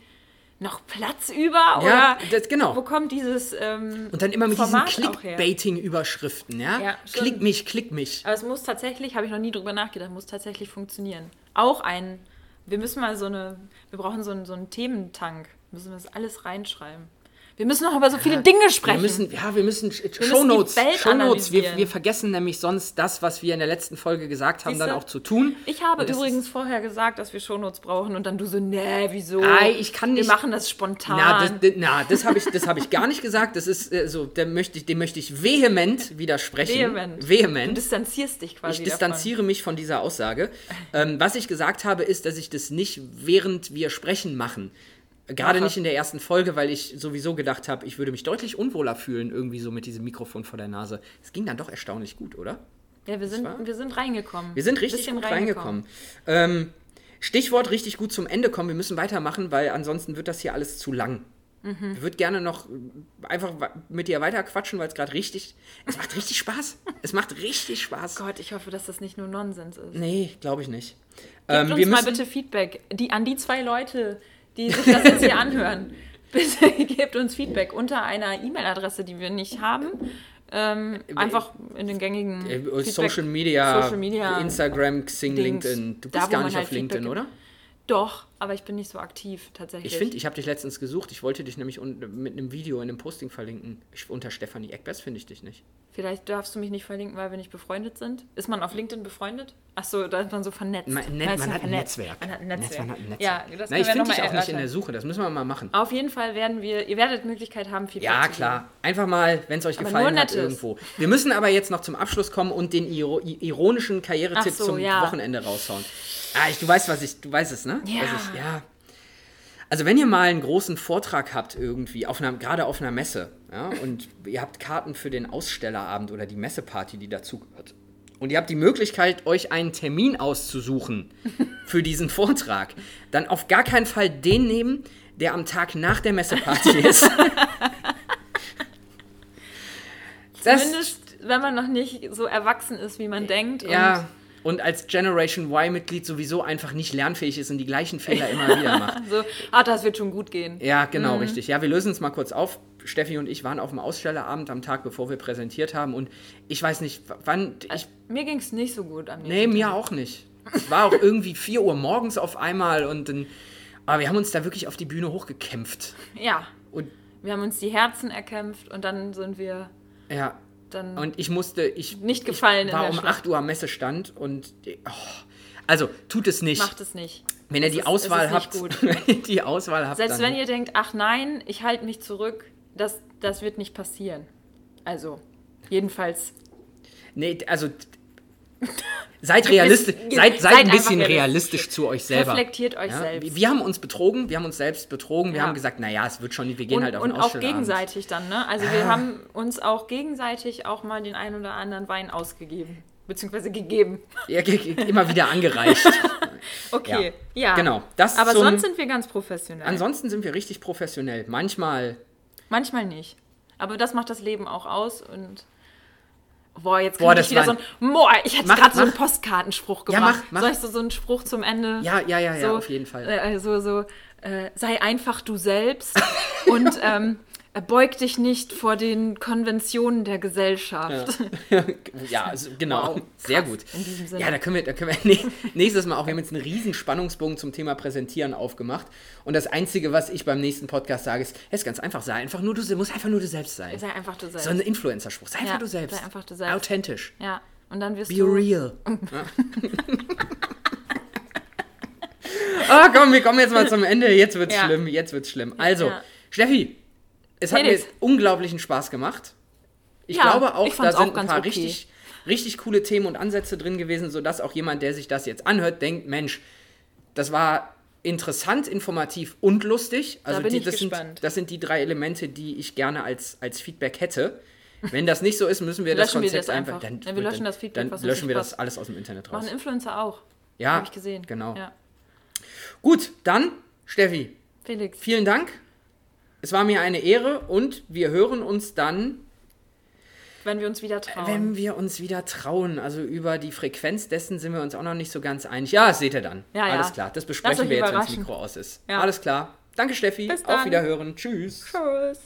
noch Platz über? Ja, Oder das- genau. wo kommt dieses ähm, und dann immer mit Format diesen? Clickbaiting-Überschriften, ja? Ja, klick mich, klick mich. Aber es muss tatsächlich, habe ich noch nie drüber nachgedacht, muss tatsächlich funktionieren. Auch ein, wir müssen mal so eine, wir brauchen so einen, so einen Thementank, müssen wir das alles reinschreiben. Wir müssen noch über so viele Dinge sprechen. Wir müssen, ja, wir müssen Sh- müssen Shownotes, Shownotes. Wir, wir vergessen nämlich sonst das, was wir in der letzten Folge gesagt haben, dann Siehste? auch zu tun. ich habe übrigens vorher gesagt, dass wir Shownotes brauchen und dann du so, nee, wieso? Ei, ich kann nicht- Wir machen das spontan. Na, das, na, das habe ich, das hab ich gar nicht gesagt. Das ist äh, so, dem möchte ich, dem möchte ich vehement widersprechen. Vehement. Vehement. Du distanzierst dich quasi Ich distanziere mich von dieser Aussage. Ähm, was ich gesagt habe, ist, dass ich das nicht während wir sprechen machen. Gerade nicht in der ersten Folge, weil ich sowieso gedacht habe, ich würde mich deutlich unwohler fühlen, irgendwie so mit diesem Mikrofon vor der Nase. Es ging dann doch erstaunlich gut, oder? Ja, wir sind, wir sind reingekommen. Wir sind richtig gut reingekommen. Ähm, Stichwort richtig gut zum Ende kommen. Wir müssen weitermachen, weil ansonsten wird das hier alles zu lang. Mhm. Ich würde gerne noch äh, einfach mit dir weiter quatschen, weil es gerade richtig. Es macht richtig Spaß. Es macht richtig Spaß. Gott, ich hoffe, dass das nicht nur Nonsens ist. Nee, glaube ich nicht. Gebt Ähm, uns wir mal müssen, bitte Feedback. Die, an die zwei Leute, die sich das jetzt hier anhören. Bitte gebt uns Feedback unter einer E-Mail-Adresse, die wir nicht haben. Ähm, einfach in den gängigen äh, Feedback- Social Media, Social Media Instagram, Xing, Dings. LinkedIn. Du Da, bist wo gar nicht halt auf LinkedIn, Feedback oder? Doch, aber ich bin nicht so aktiv tatsächlich. Ich finde, ich habe dich letztens gesucht. Ich wollte dich nämlich un mit einem Video in einem Posting verlinken. Ich, unter Stefanie Eckbers finde ich dich nicht. Vielleicht darfst du mich nicht verlinken, weil wir nicht befreundet sind. Ist man auf LinkedIn befreundet? Achso, da ist man so vernetzt. Man, Da man, man hat ein vernetzt. Netzwerk. Man hat ein Netzwerk. Man hat ein Netzwerk. Ja, das Nein, ich finde dich auch mal nicht in der erörtern. Suche. Das müssen wir mal machen. Auf jeden Fall werden wir, ihr werdet Möglichkeit haben, Feedback Ja, zu klar. Einfach mal, wenn es euch Aber gefallen hat, irgendwo. Wir müssen aber jetzt noch zum Abschluss kommen und den ironischen Karrieretipp so, zum ja. Wochenende raushauen. Ah, ich, du weißt, was ich, du weißt es, ne? Ja. Ich, ja. Also wenn ihr mal einen großen Vortrag habt irgendwie, auf einer, gerade auf einer Messe, ja, und ihr habt Karten für den Ausstellerabend oder die Messeparty, die dazugehört, und ihr habt die Möglichkeit, euch einen Termin auszusuchen für diesen Vortrag, dann auf gar keinen Fall den nehmen, der am Tag nach der Messeparty ist. Das- Zumindest, wenn man noch nicht so erwachsen ist, wie man denkt. Ja, und als Generation Y-Mitglied sowieso einfach nicht lernfähig ist und die gleichen Fehler immer wieder macht. So, ah, das wird schon gut gehen. Ja, genau, Mhm. richtig. Ja, wir lösen es mal kurz auf. Steffi und ich waren auf dem Ausstellerabend am Tag, bevor wir präsentiert haben. Und ich weiß nicht, wann. Ich, Mir ging es nicht so gut am nee, nächsten mir Tag. auch nicht. Es war auch irgendwie 4 Uhr morgens auf einmal und dann. Aber wir haben uns da wirklich auf die Bühne hochgekämpft. Ja, Und wir haben uns die Herzen erkämpft und dann sind wir ja, dann. und ich musste. Ich, Nicht gefallen ich war um Schlacht. 8 Uhr am Messestand und. Oh, also, tut es nicht. macht es nicht. wenn ihr die ist- Auswahl habt. gut. wenn ihr die Auswahl habt. Selbst wenn ihr denkt, ach nein, ich halte mich zurück, das, das wird nicht passieren. Also, jedenfalls. Nee, also. Seid realistisch, seid, seid ein bisschen realistisch realistisch. zu euch selber. Reflektiert euch Ja? selbst. Wir, haben uns betrogen, wir haben uns selbst betrogen, wir Ja. haben gesagt, naja, es wird schon, wir gehen und halt auf und auch gegenseitig dann, ne? Also wir haben uns auch gegenseitig auch mal den einen oder anderen Wein ausgegeben. Beziehungsweise gegeben. Ja, immer wieder angereicht. Okay, ja. Genau, das Aber zum- sonst sind wir ganz professionell. Ansonsten sind wir richtig professionell. Manchmal, Manchmal nicht. Aber das macht das Leben auch aus und. Boah, jetzt Boah, ich wieder so ein. Boah, ich hätte gerade so einen. Postkartenspruch Ja, gemacht. mach, mach. Soll ich so, so einen Spruch zum Ende? ja, ja, ja, ja, so, auf jeden Fall. Äh, so, so, äh, sei einfach du selbst und ähm, beug dich nicht vor den Konventionen der Gesellschaft. ja, also, genau, Wow, sehr gut. Ja, da können wir, da können wir nächstes Mal auch, wir haben jetzt einen riesen Spannungsbogen zum Thema Präsentieren aufgemacht. Und das Einzige, was ich beim nächsten Podcast sage, ist, es ist ganz einfach, sei einfach nur du, musst einfach nur du selbst sein. Sei einfach du selbst. So ein Influencer-Spruch, sei einfach Ja, du selbst. sei einfach du selbst. Authentisch. ja, und dann wirst Be du. real. Ah, komm, wir kommen jetzt mal zum Ende. Jetzt wird's Ja. schlimm, jetzt wird's schlimm. Also, Ja. Steffi, es hat Felix. mir unglaublichen Spaß gemacht. Ich Ja, glaube auch, ich da sind auch ein paar okay. richtig, richtig coole Themen und Ansätze drin gewesen, sodass auch jemand, der sich das jetzt anhört, denkt, Mensch, das war interessant, informativ und lustig. Also bin die, ich das, sind, das sind die drei Elemente, die ich gerne als, als Feedback hätte. Wenn das nicht so ist, müssen wir das Löschen wir Konzept das einfach. Dann, Ja, wir löschen dann, das Feedback, Dann löschen wir das alles aus dem Internet raus. Machen Influencer auch. Ja, Habe ich gesehen. genau. Ja. Gut, dann, Steffi, Felix. vielen Dank. Es war mir eine Ehre und wir hören uns dann, Wenn wir uns wieder trauen. wenn wir uns wieder trauen. Also über die Frequenz dessen sind wir uns auch noch nicht so ganz einig. Ja, das seht ihr dann. Ja, ja. Alles klar, das besprechen wir jetzt, wenn das. Mikro aus ist. Ja. Alles klar. Danke, Steffi. Bis Auf. Wiederhören. Tschüss. Tschüss.